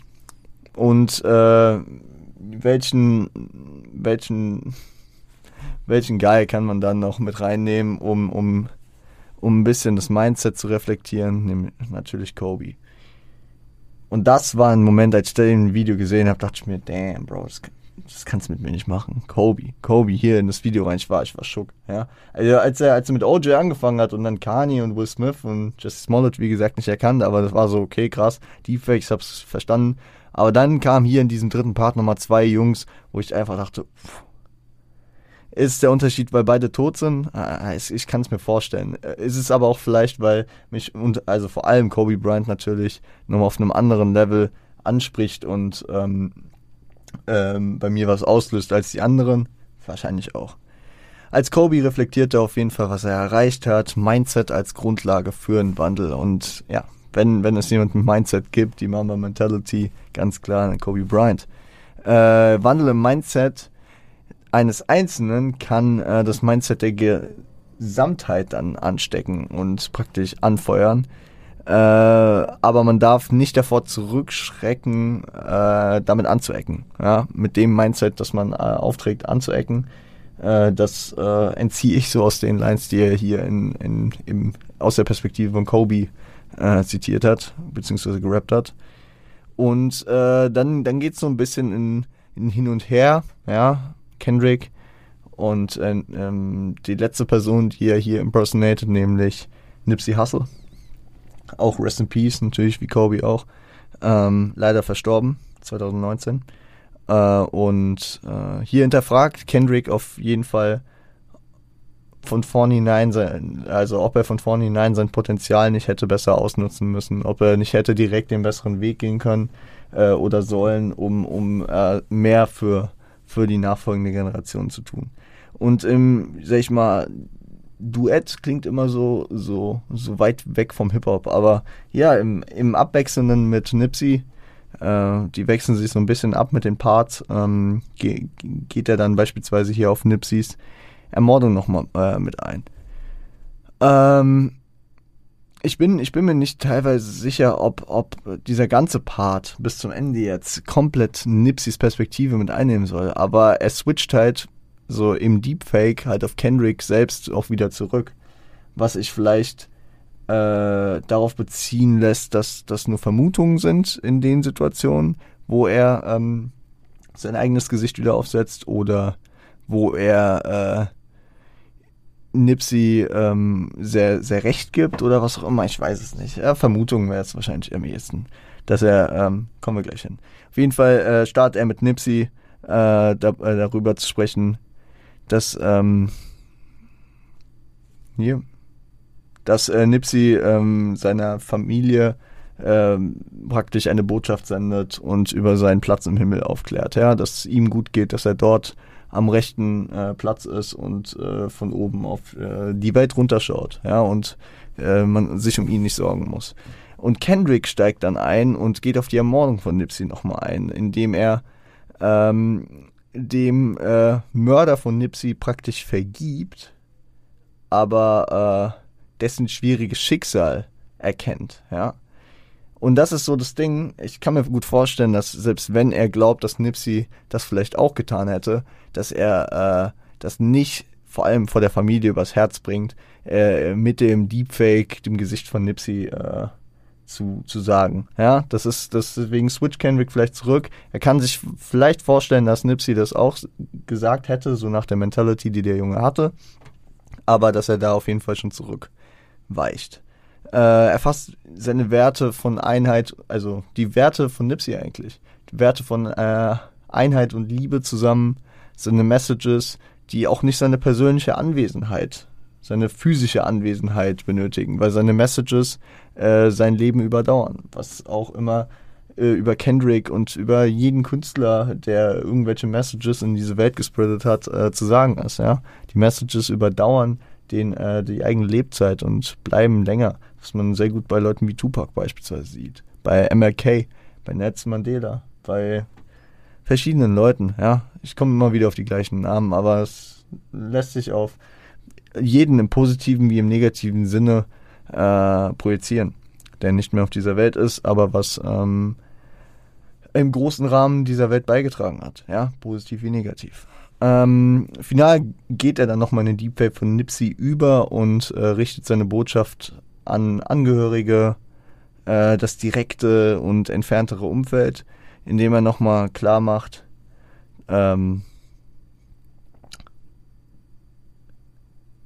Und äh, welchen, welchen, welchen Guy kann man dann noch mit reinnehmen, um, um, um ein bisschen das Mindset zu reflektieren? Nämlich natürlich Kobe. Und das war ein Moment, als ich den Video gesehen habe, dachte ich mir, damn, Bro, das das kannst du mit mir nicht machen. Kobe, Kobe hier in das Video rein, ich war, ich war schock, ja. Also als er, als er mit OJ angefangen hat und dann Kanye und Will Smith und Jesse Smollett, wie gesagt, nicht erkannt, aber das war so, okay, krass, Deepfakes, hab's verstanden. Aber dann kam hier in diesem dritten Part nochmal zwei Jungs, wo ich einfach dachte, pff, ist der Unterschied, weil beide tot sind? Ah, ich kann es mir vorstellen. Ist es aber auch vielleicht, weil mich, und also vor allem Kobe Bryant natürlich, nochmal auf einem anderen Level anspricht und ähm, ähm, bei mir was auslöst als die anderen? Wahrscheinlich auch. Als Kobe reflektiert er auf jeden Fall, was er erreicht hat, Mindset als Grundlage für einen Wandel und ja, wenn, wenn es jemand mit Mindset gibt, die Mamba Mentality, ganz klar, Kobe Bryant. Äh, Wandel im Mindset eines Einzelnen kann äh, das Mindset der Gesamtheit dann anstecken und praktisch anfeuern. Äh, aber man darf nicht davor zurückschrecken, äh, damit anzuecken. Ja? Mit dem Mindset, das man äh, aufträgt, anzuecken. Äh, das äh, entziehe ich so aus den Lines, die er hier in, in, im, aus der Perspektive von Kobe äh, zitiert hat, beziehungsweise gerappt hat. Und äh, dann, dann geht es so ein bisschen in, in Hin und Her, ja, Kendrick. Und äh, ähm, die letzte Person, die er hier impersonated, nämlich Nipsey Hussle. Auch Rest in Peace, natürlich, wie Kobe auch. Ähm, leider verstorben, 2019. Äh, und äh, hier hinterfragt Kendrick auf jeden Fall von vornherein sein, also ob er von vornherein sein Potenzial nicht hätte besser ausnutzen müssen, ob er nicht hätte direkt den besseren Weg gehen können äh, oder sollen, um, um äh, mehr für für die nachfolgende Generation zu tun. Und im, sag ich mal, Duett klingt immer so, so, so weit weg vom Hip-Hop, aber ja, im, im Abwechselnden mit Nipsey, äh, die wechseln sich so ein bisschen ab mit den Parts, ähm, ge geht er dann beispielsweise hier auf Nipseys Ermordung nochmal äh, mit ein. Ähm, ich bin, ich bin mir nicht teilweise sicher, ob, ob dieser ganze Part bis zum Ende jetzt komplett Nipsys Perspektive mit einnehmen soll. Aber er switcht halt so im Deepfake halt auf Kendrick selbst auch wieder zurück. Was ich vielleicht äh, darauf beziehen lässt, dass das nur Vermutungen sind in den Situationen, wo er ähm, sein eigenes Gesicht wieder aufsetzt oder wo er äh, Nipsey ähm, sehr, sehr recht gibt oder was auch immer, ich weiß es nicht. Ja, Vermutung wäre es wahrscheinlich am ehesten, dass er, ähm, kommen wir gleich hin. Auf jeden Fall äh, startet er mit Nipsey äh, da, äh, darüber zu sprechen, dass ähm, hier, dass äh, Nipsey ähm, seiner Familie ähm, praktisch eine Botschaft sendet und über seinen Platz im Himmel aufklärt, ja, dass es ihm gut geht, dass er dort am rechten äh, Platz ist und äh, von oben auf äh, die Welt runterschaut, ja, und äh, man sich um ihn nicht sorgen muss. Und Kendrick steigt dann ein und geht auf die Ermordung von Nipsey nochmal ein, indem er ähm, dem äh, Mörder von Nipsey praktisch vergibt, aber äh, dessen schwieriges Schicksal erkennt, ja. Und das ist so das Ding, ich kann mir gut vorstellen, dass selbst wenn er glaubt, dass Nipsey das vielleicht auch getan hätte, dass er äh, das nicht vor allem vor der Familie übers Herz bringt, äh, mit dem Deepfake, dem Gesicht von Nipsey äh, zu, zu sagen. Ja, das ist deswegen Switch Kendrick vielleicht zurück. Er kann sich vielleicht vorstellen, dass Nipsey das auch gesagt hätte, so nach der Mentality, die der Junge hatte, aber dass er da auf jeden Fall schon zurückweicht äh, er fasst seine Werte von Einheit, also die Werte von Nipsey eigentlich, die Werte von äh, Einheit und Liebe zusammen, seine Messages, die auch nicht seine persönliche Anwesenheit, seine physische Anwesenheit benötigen, weil seine Messages äh, sein Leben überdauern, was auch immer äh, über Kendrick und über jeden Künstler, der irgendwelche Messages in diese Welt gespreadet hat, äh, zu sagen ist. Ja? Die Messages überdauern den, äh, die eigene Lebzeit und bleiben länger was man sehr gut bei Leuten wie Tupac beispielsweise sieht, bei MLK, bei Nelson Mandela, bei verschiedenen Leuten, ja. Ich komme immer wieder auf die gleichen Namen, aber es lässt sich auf jeden im positiven wie im negativen Sinne äh, projizieren, der nicht mehr auf dieser Welt ist, aber was ähm, im großen Rahmen dieser Welt beigetragen hat, ja, positiv wie negativ. Ähm, final geht er dann nochmal in den Deepfake von Nipsey über und äh, richtet seine Botschaft an Angehörige, äh, das direkte und entferntere Umfeld, indem er nochmal klar macht, ähm,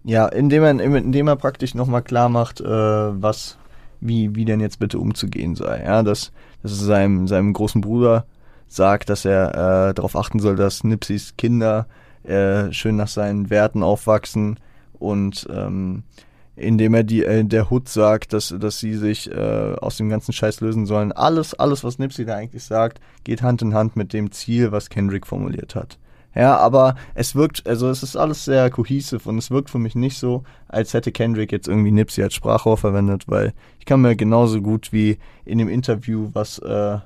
ja, indem er, indem er praktisch nochmal klar macht, äh, was, wie, wie denn jetzt bitte umzugehen sei. Ja, dass, dass es seinem, seinem großen Bruder sagt, dass er äh, darauf achten soll, dass Nipsys Kinder äh, schön nach seinen Werten aufwachsen und ähm, indem er die äh, der Hood sagt, dass dass sie sich äh, aus dem ganzen Scheiß lösen sollen. Alles alles was Nipsey da eigentlich sagt, geht Hand in Hand mit dem Ziel, was Kendrick formuliert hat. Ja, aber es wirkt, also es ist alles sehr cohesive und es wirkt für mich nicht so, als hätte Kendrick jetzt irgendwie Nipsey als Sprachrohr verwendet, weil ich kann mir genauso gut wie in dem Interview, was äh,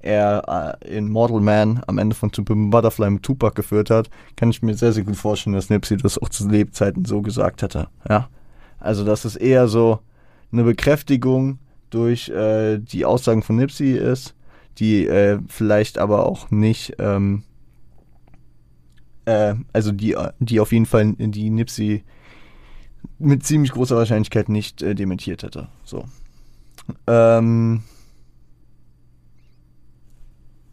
er äh, in Mortal Man am Ende von Super Butterfly mit Tupac geführt hat, kann ich mir sehr, sehr gut vorstellen, dass Nipsey das auch zu Lebzeiten so gesagt hätte. Ja. Also dass es eher so eine Bekräftigung durch äh, die Aussagen von Nipsey ist, die äh, vielleicht aber auch nicht, ähm, äh, also die, die auf jeden Fall die Nipsey mit ziemlich großer Wahrscheinlichkeit nicht äh, dementiert hätte. So. Ähm,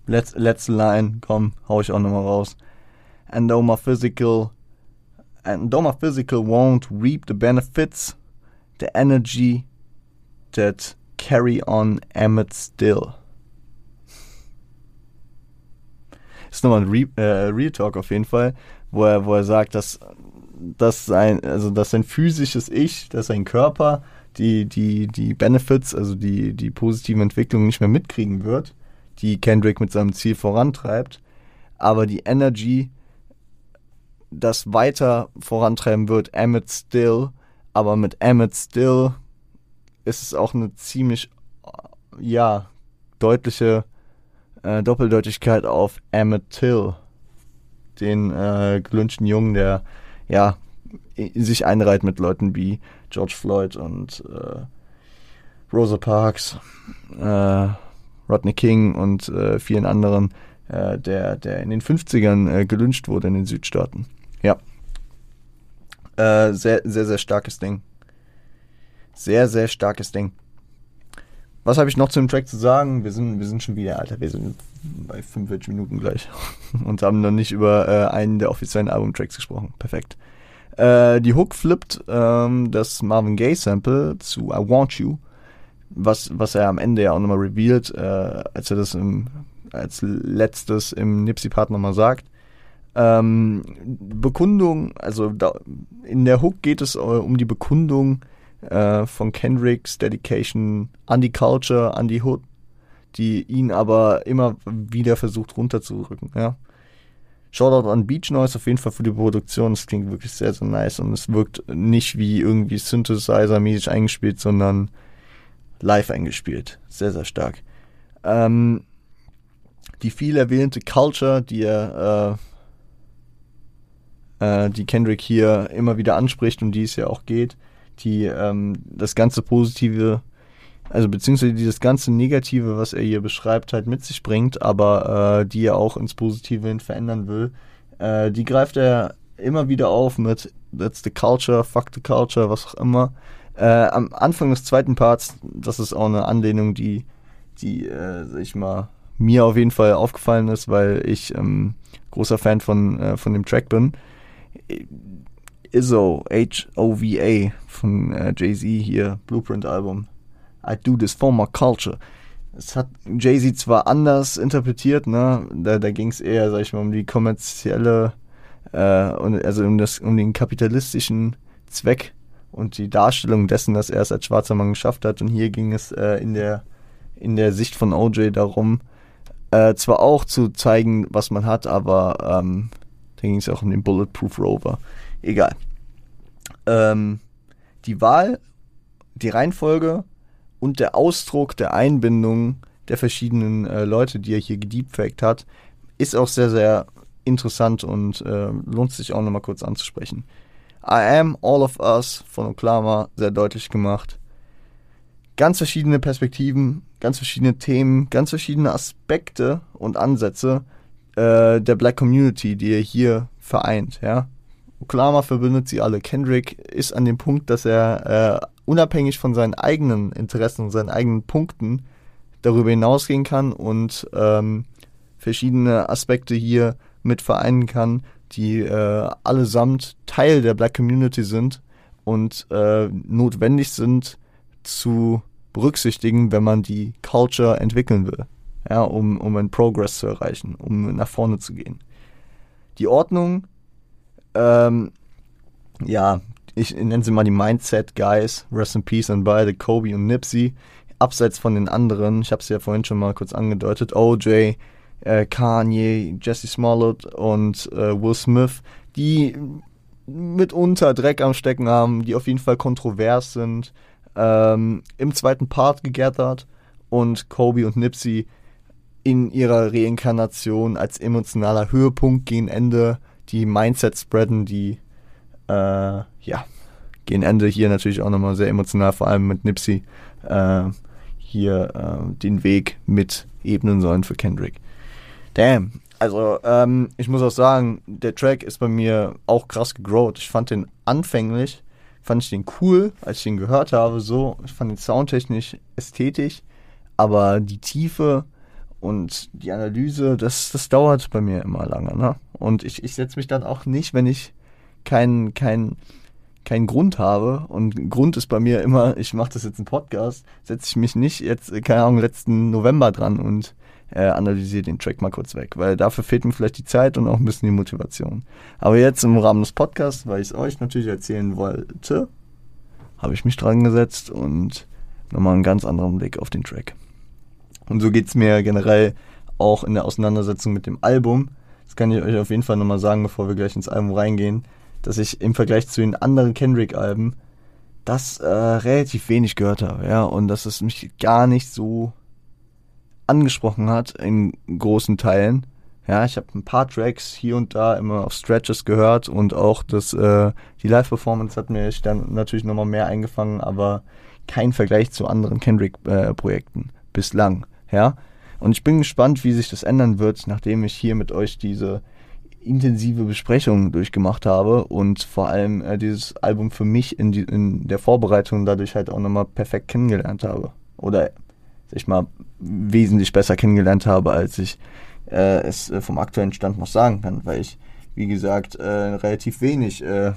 Let's, letzte Line, komm, hau ich auch nochmal raus. And though my physical and my physical won't reap the benefits, the energy that carry on Emmett still. Ist nochmal ein Re äh, Real Talk auf jeden Fall, wo er, wo er sagt, dass, dass sein, also dass sein physisches Ich, dass sein Körper die, die, die Benefits, also die, die positiven Entwicklungen nicht mehr mitkriegen wird die Kendrick mit seinem Ziel vorantreibt. Aber die Energy, das weiter vorantreiben wird, Emmett Still. Aber mit Emmett Still ist es auch eine ziemlich, ja, deutliche äh, Doppeldeutigkeit auf Emmett Till. Den äh, gelünschten Jungen, der, ja, sich einreiht mit Leuten wie George Floyd und äh, Rosa Parks. Äh, Rodney King und äh, vielen anderen, äh, der, der in den 50ern äh, gelünscht wurde in den Südstaaten. Ja. Äh, sehr, sehr, sehr starkes Ding. Sehr, sehr starkes Ding. Was habe ich noch zu dem Track zu sagen? Wir sind, wir sind schon wieder, Alter, wir sind bei 45 Minuten gleich und haben noch nicht über äh, einen der offiziellen Albumtracks gesprochen. Perfekt. Äh, die Hook flippt ähm, das Marvin Gaye Sample zu I Want You was, was er am Ende ja auch nochmal revealed, äh, als er das im, als letztes im Nipsey-Part nochmal sagt. Ähm, Bekundung, also da, in der Hook geht es äh, um die Bekundung äh, von Kendricks Dedication an die Culture, an die Hood, die ihn aber immer wieder versucht runterzurücken, ja. Shoutout an Beach Noise auf jeden Fall für die Produktion. Es klingt wirklich sehr, sehr nice und es wirkt nicht wie irgendwie Synthesizer-mäßig eingespielt, sondern live eingespielt. Sehr, sehr stark. Ähm, die viel erwähnte Culture, die er, äh, äh, die Kendrick hier immer wieder anspricht, um die es ja auch geht, die ähm, das ganze Positive, also beziehungsweise dieses ganze Negative, was er hier beschreibt, halt mit sich bringt, aber äh, die er auch ins Positive hin verändern will, äh, die greift er immer wieder auf mit That's the culture, fuck the culture, was auch immer. Äh, am Anfang des zweiten Parts, das ist auch eine Anlehnung, die, die, äh, sag ich mal, mir auf jeden Fall aufgefallen ist, weil ich ähm, großer Fan von, äh, von dem Track bin. Izzo, H-O-V-A von äh, Jay-Z hier, Blueprint-Album. I do this for my culture. Es hat Jay-Z zwar anders interpretiert, ne? Da, da ging es eher, sag ich mal, um die kommerzielle, äh, also um, das, um den kapitalistischen Zweck und die Darstellung dessen, dass er es als schwarzer Mann geschafft hat. Und hier ging es äh, in, der, in der Sicht von OJ darum, äh, zwar auch zu zeigen, was man hat, aber ähm, da ging es auch um den Bulletproof Rover. Egal. Ähm, die Wahl, die Reihenfolge und der Ausdruck der Einbindung der verschiedenen äh, Leute, die er hier gedeepfaked hat, ist auch sehr, sehr interessant und äh, lohnt sich auch nochmal kurz anzusprechen. I Am All of Us von Oklahoma sehr deutlich gemacht. Ganz verschiedene Perspektiven, ganz verschiedene Themen, ganz verschiedene Aspekte und Ansätze äh, der Black Community, die er hier vereint. Ja? Oklahoma verbindet sie alle. Kendrick ist an dem Punkt, dass er äh, unabhängig von seinen eigenen Interessen und seinen eigenen Punkten darüber hinausgehen kann und ähm, verschiedene Aspekte hier mit vereinen kann, die äh, allesamt Teil der Black Community sind und äh, notwendig sind zu berücksichtigen, wenn man die Culture entwickeln will, ja, um, um einen Progress zu erreichen, um nach vorne zu gehen. Die Ordnung, ähm, ja, ich nenne sie mal die Mindset Guys, Rest in Peace an beide, Kobe und Nipsey, abseits von den anderen, ich habe es ja vorhin schon mal kurz angedeutet, OJ, äh, Kanye, Jesse Smollett und äh, Will Smith, die mitunter Dreck am Stecken haben, die auf jeden Fall kontrovers sind, ähm, im zweiten Part gegathert und Kobe und Nipsey in ihrer Reinkarnation als emotionaler Höhepunkt gegen Ende die Mindset spreaden, die äh, ja gegen Ende hier natürlich auch nochmal sehr emotional, vor allem mit Nipsey äh, hier äh, den Weg mit ebnen sollen für Kendrick. Damn. Also, ähm, ich muss auch sagen, der Track ist bei mir auch krass gegrowt. Ich fand den anfänglich, fand ich den cool, als ich den gehört habe, so. Ich fand den soundtechnisch ästhetisch, aber die Tiefe und die Analyse, das, das dauert bei mir immer lange, ne? Und ich, ich setze mich dann auch nicht, wenn ich keinen kein, keinen Grund habe. Und Grund ist bei mir immer, ich mache das jetzt im Podcast, setze ich mich nicht jetzt, keine Ahnung, letzten November dran und äh, analysiere den Track mal kurz weg, weil dafür fehlt mir vielleicht die Zeit und auch ein bisschen die Motivation. Aber jetzt im Rahmen des Podcasts, weil ich es euch natürlich erzählen wollte, habe ich mich dran gesetzt und nochmal einen ganz anderen Blick auf den Track. Und so geht es mir generell auch in der Auseinandersetzung mit dem Album. Das kann ich euch auf jeden Fall nochmal sagen, bevor wir gleich ins Album reingehen, dass ich im Vergleich zu den anderen Kendrick-Alben das äh, relativ wenig gehört habe, ja, und dass es mich gar nicht so angesprochen hat in großen Teilen. Ja, ich habe ein paar Tracks hier und da immer auf Stretches gehört und auch das, äh, die Live-Performance hat mir dann natürlich nochmal mehr eingefangen, aber kein Vergleich zu anderen Kendrick-Projekten äh, bislang. Ja, und ich bin gespannt, wie sich das ändern wird, nachdem ich hier mit euch diese intensive Besprechung durchgemacht habe und vor allem äh, dieses Album für mich in, die, in der Vorbereitung dadurch halt auch nochmal perfekt kennengelernt habe. Oder ich mal wesentlich besser kennengelernt habe, als ich äh, es äh, vom aktuellen Stand noch sagen kann, weil ich, wie gesagt, äh, relativ wenig, äh,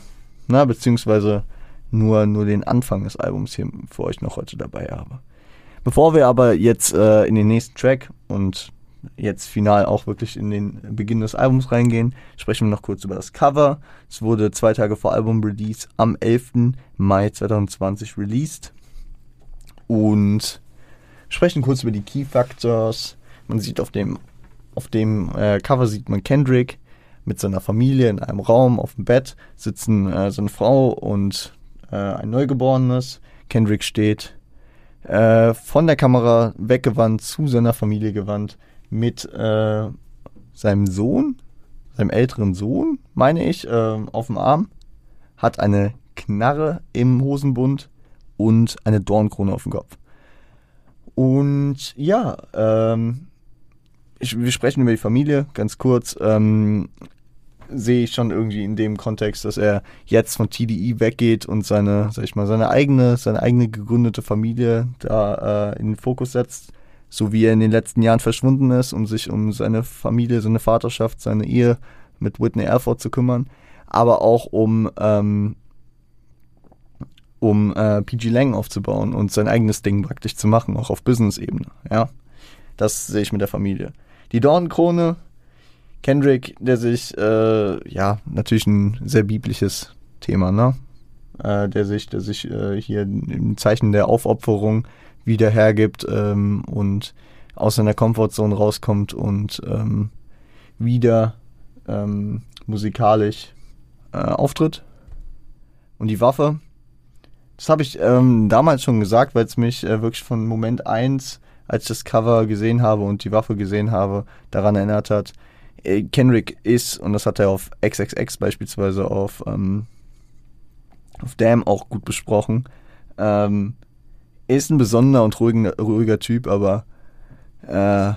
na, beziehungsweise nur, nur den Anfang des Albums hier für euch noch heute dabei habe. Bevor wir aber jetzt äh, in den nächsten Track und jetzt final auch wirklich in den Beginn des Albums reingehen, sprechen wir noch kurz über das Cover. Es wurde zwei Tage vor Album-Release am 11. Mai 2020 released. Und sprechen kurz über die Key Factors. Man sieht auf dem, auf dem äh, Cover sieht man Kendrick mit seiner Familie in einem Raum auf dem Bett sitzen äh, seine Frau und äh, ein Neugeborenes. Kendrick steht äh, von der Kamera weggewandt zu seiner Familie gewandt mit äh, seinem Sohn, seinem älteren Sohn, meine ich, äh, auf dem Arm, hat eine Knarre im Hosenbund und eine Dornkrone auf dem Kopf. Und ja, ähm, ich, wir sprechen über die Familie, ganz kurz. Ähm, sehe ich schon irgendwie in dem Kontext, dass er jetzt von TDI weggeht und seine, sag ich mal, seine eigene, seine eigene gegründete Familie da äh, in den Fokus setzt, so wie er in den letzten Jahren verschwunden ist, um sich um seine Familie, seine Vaterschaft, seine Ehe mit Whitney Erford zu kümmern, aber auch um ähm, um äh, PG Lang aufzubauen und sein eigenes Ding praktisch zu machen, auch auf Business-Ebene. Ja, das sehe ich mit der Familie. Die Dornenkrone, Kendrick, der sich, äh, ja, natürlich ein sehr biblisches Thema, ne? Äh, der sich, der sich äh, hier im Zeichen der Aufopferung wieder hergibt ähm, und aus seiner Komfortzone rauskommt und ähm, wieder ähm, musikalisch äh, auftritt. Und die Waffe, das habe ich ähm, damals schon gesagt, weil es mich äh, wirklich von Moment 1, als ich das Cover gesehen habe und die Waffe gesehen habe, daran erinnert hat. Äh, Kendrick ist, und das hat er auf XXX beispielsweise auf, ähm, auf Damn auch gut besprochen, ähm, ist ein besonderer und ruhiger, ruhiger Typ, aber äh,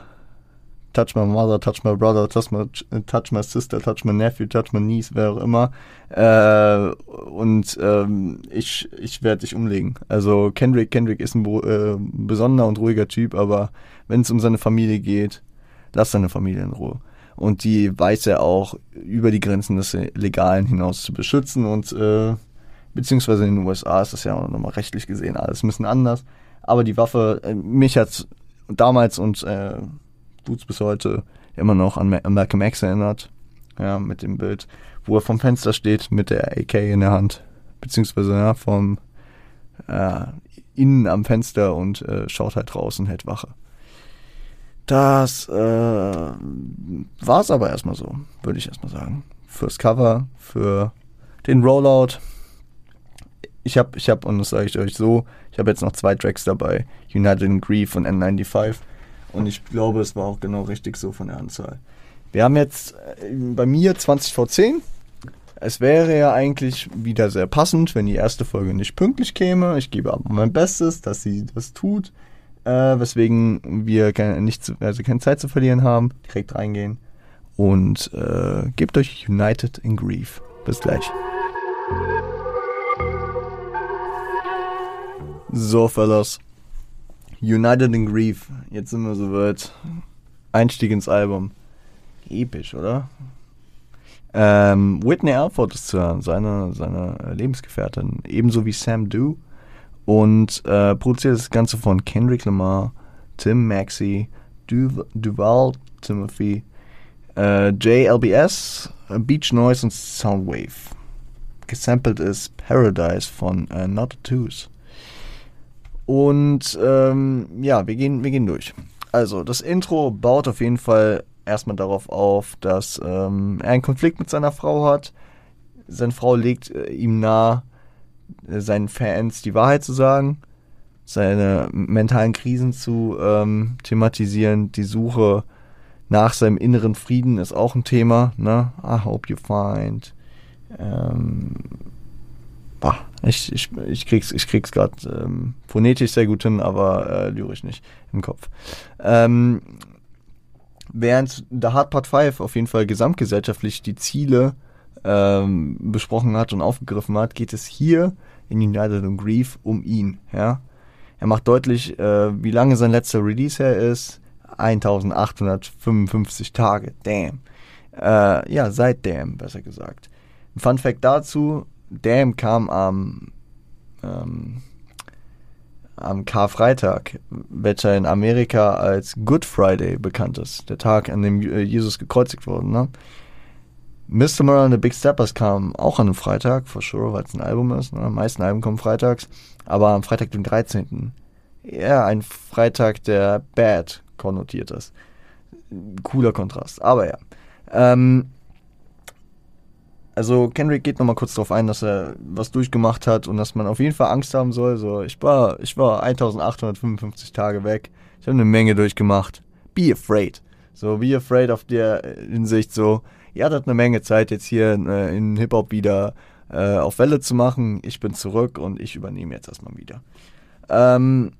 Touch My Mother, Touch My Brother, Touch My, touch my Sister, Touch My Nephew, Touch My Niece, wer auch immer. Äh, und ähm, ich, ich werde dich umlegen. Also Kendrick, Kendrick ist ein äh, besonderer und ruhiger Typ, aber wenn es um seine Familie geht, lass seine Familie in Ruhe. Und die weiß er auch über die Grenzen des Legalen hinaus zu beschützen und äh, beziehungsweise in den USA ist das ja auch nochmal rechtlich gesehen alles ein bisschen anders. Aber die Waffe, äh, mich hat damals und äh, tut's bis heute immer noch an, an Malcolm X erinnert. Ja, mit dem Bild, wo er vom Fenster steht mit der AK in der Hand, beziehungsweise ja, vom äh, innen am Fenster und äh, schaut halt und hält Wache. Das äh, war es aber erstmal so, würde ich erstmal sagen. Fürs Cover, für den Rollout. Ich habe, ich habe, und das sage ich euch so, ich habe jetzt noch zwei Tracks dabei. United in Grief und N95. Und ich glaube, es war auch genau richtig so von der Anzahl. Wir haben jetzt äh, bei mir 20 vor 10. Es wäre ja eigentlich wieder sehr passend, wenn die erste Folge nicht pünktlich käme. Ich gebe aber mein Bestes, dass sie das tut äh, weswegen wir keine, nicht, also keine Zeit zu verlieren haben. Direkt reingehen und äh, gebt euch United in Grief. Bis gleich. So, Fellas. United in Grief. Jetzt sind wir soweit. Einstieg ins Album. Episch, oder? Ähm, Whitney Alford ist zu hören, seine, seine Lebensgefährtin. Ebenso wie Sam Dew und äh, produziert das Ganze von Kendrick Lamar, Tim Maxey, du Duval Timothy, äh, JLBS, Beach Noise und Soundwave. Gesampelt ist Paradise von äh, Not Twos. Und ähm, ja, wir gehen, wir gehen durch. Also, das Intro baut auf jeden Fall erstmal darauf auf, dass ähm, er einen Konflikt mit seiner Frau hat. Seine Frau legt äh, ihm nahe, seinen Fans die Wahrheit zu sagen, seine mentalen Krisen zu ähm, thematisieren, die Suche nach seinem inneren Frieden ist auch ein Thema. Ne? I hope you find. Ähm, boah, ich, ich, ich krieg's, ich krieg's gerade ähm, phonetisch sehr gut hin, aber äh, lyrisch nicht im Kopf. Ähm, während The Hard Part 5 auf jeden Fall gesamtgesellschaftlich die Ziele ähm, besprochen hat und aufgegriffen hat, geht es hier in United and Grief um ihn. Ja? Er macht deutlich, äh, wie lange sein letzter Release her ist. 1855 Tage. Damn. Äh, ja, seit Damn, besser gesagt. Ein Fun Fact dazu: Damn kam am, ähm, am Karfreitag, welcher in Amerika als Good Friday bekannt ist. Der Tag, an dem Jesus gekreuzigt wurde. Ne? Mr. Murray and the Big Steppers kam auch an einem Freitag, for sure, weil es ein Album ist. Ne? Die meisten Alben kommen freitags. Aber am Freitag, den 13. Ja, ein Freitag, der bad konnotiert ist. Cooler Kontrast. Aber ja. Ähm, also Kendrick geht nochmal kurz darauf ein, dass er was durchgemacht hat und dass man auf jeden Fall Angst haben soll. So, ich war, ich war 1855 Tage weg. Ich habe eine Menge durchgemacht. Be afraid. So, be afraid auf der Hinsicht so, ihr hattet eine Menge Zeit jetzt hier äh, in Hip-Hop wieder äh, auf Welle zu machen. Ich bin zurück und ich übernehme jetzt erstmal wieder. Ähm,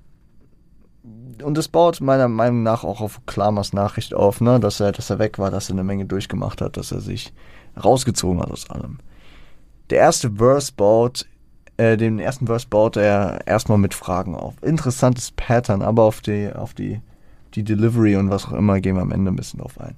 und das baut meiner Meinung nach auch auf Klamers Nachricht auf, ne? dass, er, dass er weg war, dass er eine Menge durchgemacht hat, dass er sich rausgezogen hat aus allem. Der erste Verse baut, äh, den ersten Verse baut er erstmal mit Fragen auf. Interessantes Pattern, aber auf die, auf die, die Delivery und was auch immer gehen wir am Ende ein bisschen drauf ein.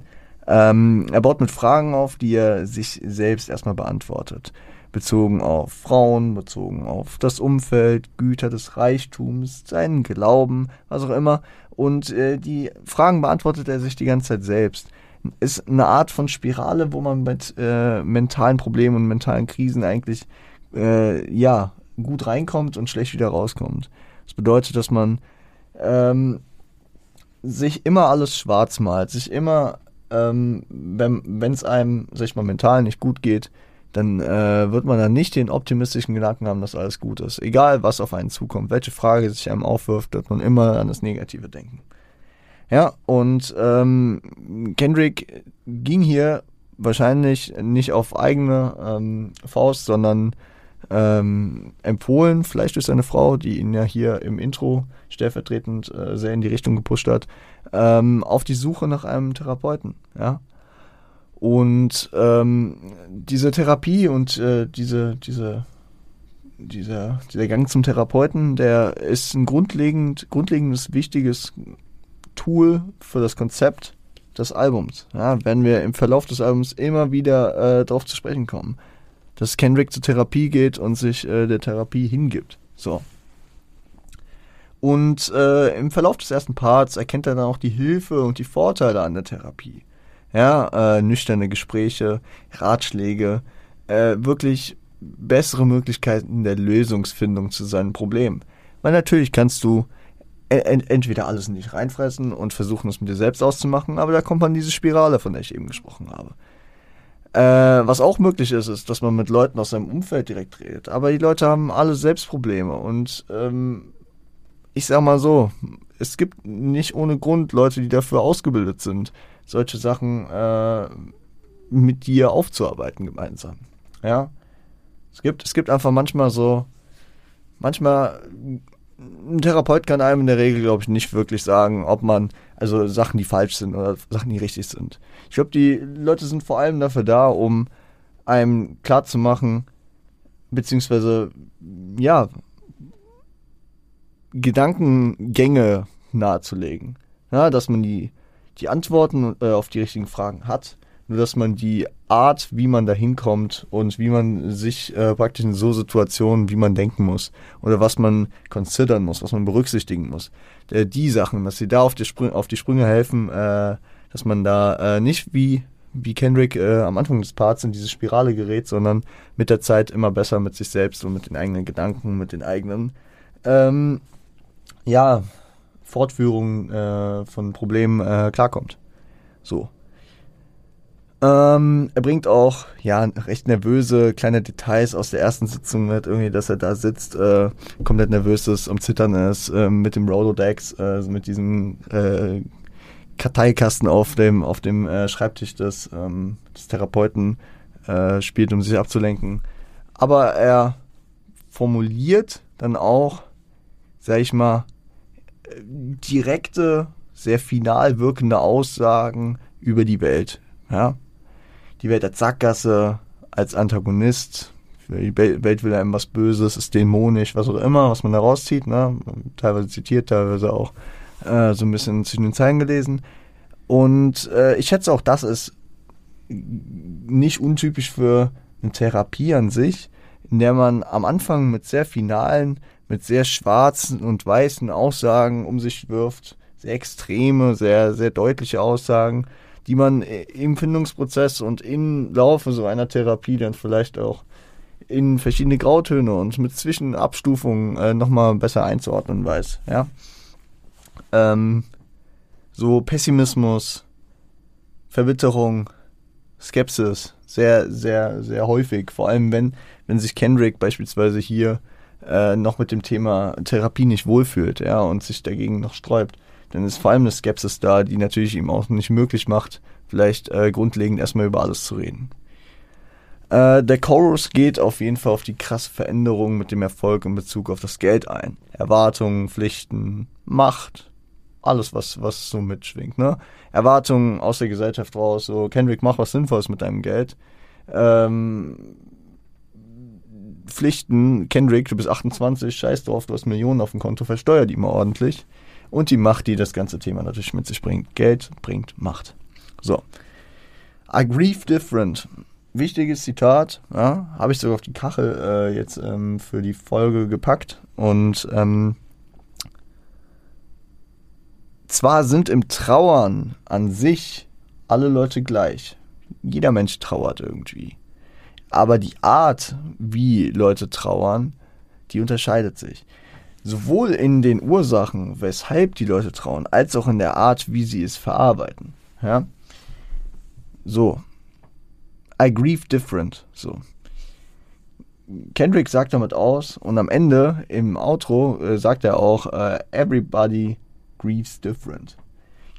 Ähm, er baut mit Fragen auf, die er sich selbst erstmal beantwortet. Bezogen auf Frauen, bezogen auf das Umfeld, Güter des Reichtums, seinen Glauben, was auch immer. Und äh, die Fragen beantwortet er sich die ganze Zeit selbst. Ist eine Art von Spirale, wo man mit äh, mentalen Problemen und mentalen Krisen eigentlich äh, ja gut reinkommt und schlecht wieder rauskommt. Das bedeutet, dass man ähm, sich immer alles schwarz malt, sich immer ähm, wenn es einem, sag ich mal, mental nicht gut geht, dann äh, wird man dann nicht den optimistischen Gedanken haben, dass alles gut ist. Egal, was auf einen zukommt, welche Frage sich einem aufwirft, wird man immer an das Negative denken. Ja, und ähm, Kendrick ging hier wahrscheinlich nicht auf eigene ähm, Faust, sondern ähm, empfohlen, vielleicht durch seine Frau, die ihn ja hier im Intro stellvertretend äh, sehr in die Richtung gepusht hat, ähm, auf die Suche nach einem Therapeuten. Ja? Und ähm, diese Therapie und äh, diese, diese, dieser, dieser Gang zum Therapeuten, der ist ein grundlegend, grundlegendes, wichtiges Tool für das Konzept des Albums. Ja, werden wir im Verlauf des Albums immer wieder äh, darauf zu sprechen kommen, dass Kendrick zur Therapie geht und sich äh, der Therapie hingibt. So. Und äh, im Verlauf des ersten Parts erkennt er dann auch die Hilfe und die Vorteile an der Therapie. Ja, äh, nüchterne Gespräche, Ratschläge, äh, wirklich bessere Möglichkeiten der Lösungsfindung zu seinen Problemen. Weil natürlich kannst du entweder alles in dich reinfressen und versuchen, es mit dir selbst auszumachen, aber da kommt man in diese Spirale, von der ich eben gesprochen habe. Äh, was auch möglich ist, ist, dass man mit Leuten aus seinem Umfeld direkt redet. Aber die Leute haben alle Selbstprobleme und ähm, ich sag mal so, es gibt nicht ohne Grund Leute, die dafür ausgebildet sind, solche Sachen äh, mit dir aufzuarbeiten gemeinsam. Ja, es gibt, es gibt einfach manchmal so, manchmal ein Therapeut kann einem in der Regel, glaube ich, nicht wirklich sagen, ob man, also Sachen, die falsch sind oder Sachen, die richtig sind. Ich glaube, die Leute sind vor allem dafür da, um einem klarzumachen, beziehungsweise, ja, Gedankengänge nahezulegen. Ja, dass man die, die Antworten äh, auf die richtigen Fragen hat nur dass man die Art, wie man da hinkommt und wie man sich äh, praktisch in so Situationen, wie man denken muss oder was man considern muss, was man berücksichtigen muss. Äh, die Sachen, dass sie da auf die, Sprünge, auf die Sprünge helfen, äh, dass man da äh, nicht wie, wie Kendrick äh, am Anfang des Parts in diese Spirale gerät, sondern mit der Zeit immer besser mit sich selbst und mit den eigenen Gedanken, mit den eigenen, ähm, ja, Fortführungen äh, von Problemen klarkommt. So. Ähm, er bringt auch ja recht nervöse kleine Details aus der ersten Sitzung mit, irgendwie, dass er da sitzt, äh, komplett nervös ist, am Zittern ist, äh, mit dem Rolodex, äh, mit diesem äh, Karteikasten auf dem auf dem äh, Schreibtisch des, ähm, des Therapeuten äh, spielt, um sich abzulenken. Aber er formuliert dann auch, sag ich mal, direkte, sehr final wirkende Aussagen über die Welt. Ja, die Welt als Sackgasse, als Antagonist. Die Welt will einem was Böses, ist dämonisch, was auch immer, was man da rauszieht. Ne? Teilweise zitiert, teilweise auch äh, so ein bisschen zwischen den Zeilen gelesen. Und äh, ich schätze auch, das ist nicht untypisch für eine Therapie an sich, in der man am Anfang mit sehr finalen, mit sehr schwarzen und weißen Aussagen um sich wirft, sehr extreme, sehr, sehr deutliche Aussagen, die man im Findungsprozess und im Laufe so einer Therapie dann vielleicht auch in verschiedene Grautöne und mit Zwischenabstufungen äh, nochmal besser einzuordnen weiß. Ja? Ähm, so Pessimismus, Verbitterung, Skepsis, sehr, sehr, sehr häufig. Vor allem, wenn, wenn sich Kendrick beispielsweise hier äh, noch mit dem Thema Therapie nicht wohlfühlt, ja, und sich dagegen noch sträubt dann ist vor allem eine Skepsis da, die natürlich ihm auch nicht möglich macht, vielleicht äh, grundlegend erstmal über alles zu reden. Äh, der Chorus geht auf jeden Fall auf die krasse Veränderung mit dem Erfolg in Bezug auf das Geld ein. Erwartungen, Pflichten, Macht, alles, was, was so mitschwingt. Ne? Erwartungen aus der Gesellschaft raus, so Kendrick, mach was Sinnvolles mit deinem Geld. Ähm, Pflichten, Kendrick, du bist 28, scheiß drauf, du hast Millionen auf dem Konto, versteuer die mal ordentlich und die Macht, die das ganze Thema natürlich mit sich bringt. Geld bringt Macht. So. I grieve different. Wichtiges Zitat, ja, habe ich sogar auf die Kachel äh, jetzt ähm, für die Folge gepackt. Und ähm, zwar sind im Trauern an sich alle Leute gleich. Jeder Mensch trauert irgendwie. Aber die Art, wie Leute trauern, die unterscheidet sich sowohl in den Ursachen, weshalb die Leute trauen, als auch in der Art, wie sie es verarbeiten. Ja? So. I grieve different. So. Kendrick sagt damit aus und am Ende im Outro äh, sagt er auch äh, Everybody grieves different.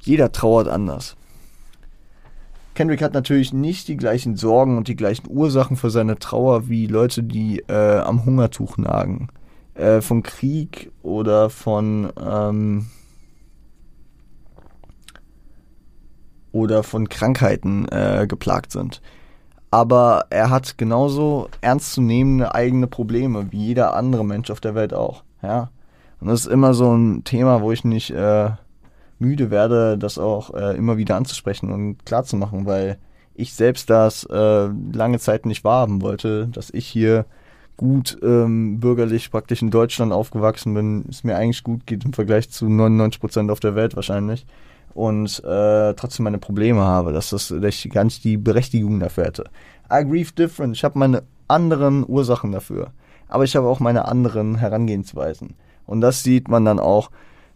Jeder trauert anders. Kendrick hat natürlich nicht die gleichen Sorgen und die gleichen Ursachen für seine Trauer wie Leute, die äh, am Hungertuch nagen äh, von Krieg oder von ähm, oder von Krankheiten äh, geplagt sind. Aber er hat genauso ernstzunehmende eigene Probleme wie jeder andere Mensch auf der Welt auch. Ja. Und das ist immer so ein Thema, wo ich nicht äh, müde werde, das auch äh, immer wieder anzusprechen und klarzumachen, weil ich selbst das äh, lange Zeit nicht wahrhaben wollte, dass ich hier gut ähm, bürgerlich praktisch in Deutschland aufgewachsen bin, es mir eigentlich gut geht im Vergleich zu 99 Prozent auf der Welt wahrscheinlich und äh, trotzdem meine Probleme habe, dass, das, dass ich gar nicht die Berechtigung dafür hätte. I grieve different. Ich habe meine anderen Ursachen dafür, aber ich habe auch meine anderen Herangehensweisen. Und das sieht man dann auch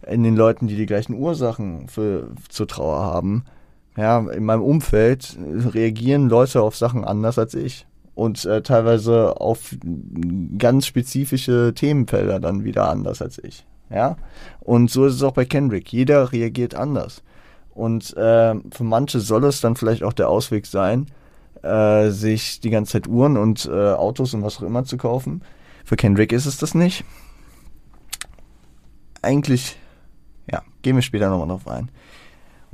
in den Leuten, die die gleichen Ursachen für, zur Trauer haben. Ja, in meinem Umfeld reagieren Leute auf Sachen anders als ich und äh, teilweise auf ganz spezifische Themenfelder dann wieder anders als ich. Ja, und so ist es auch bei Kendrick. Jeder reagiert anders. Und äh, für manche soll es dann vielleicht auch der Ausweg sein, äh, sich die ganze Zeit Uhren und äh, Autos und was auch immer zu kaufen. Für Kendrick ist es das nicht. Eigentlich, ja, gehen wir später nochmal drauf ein.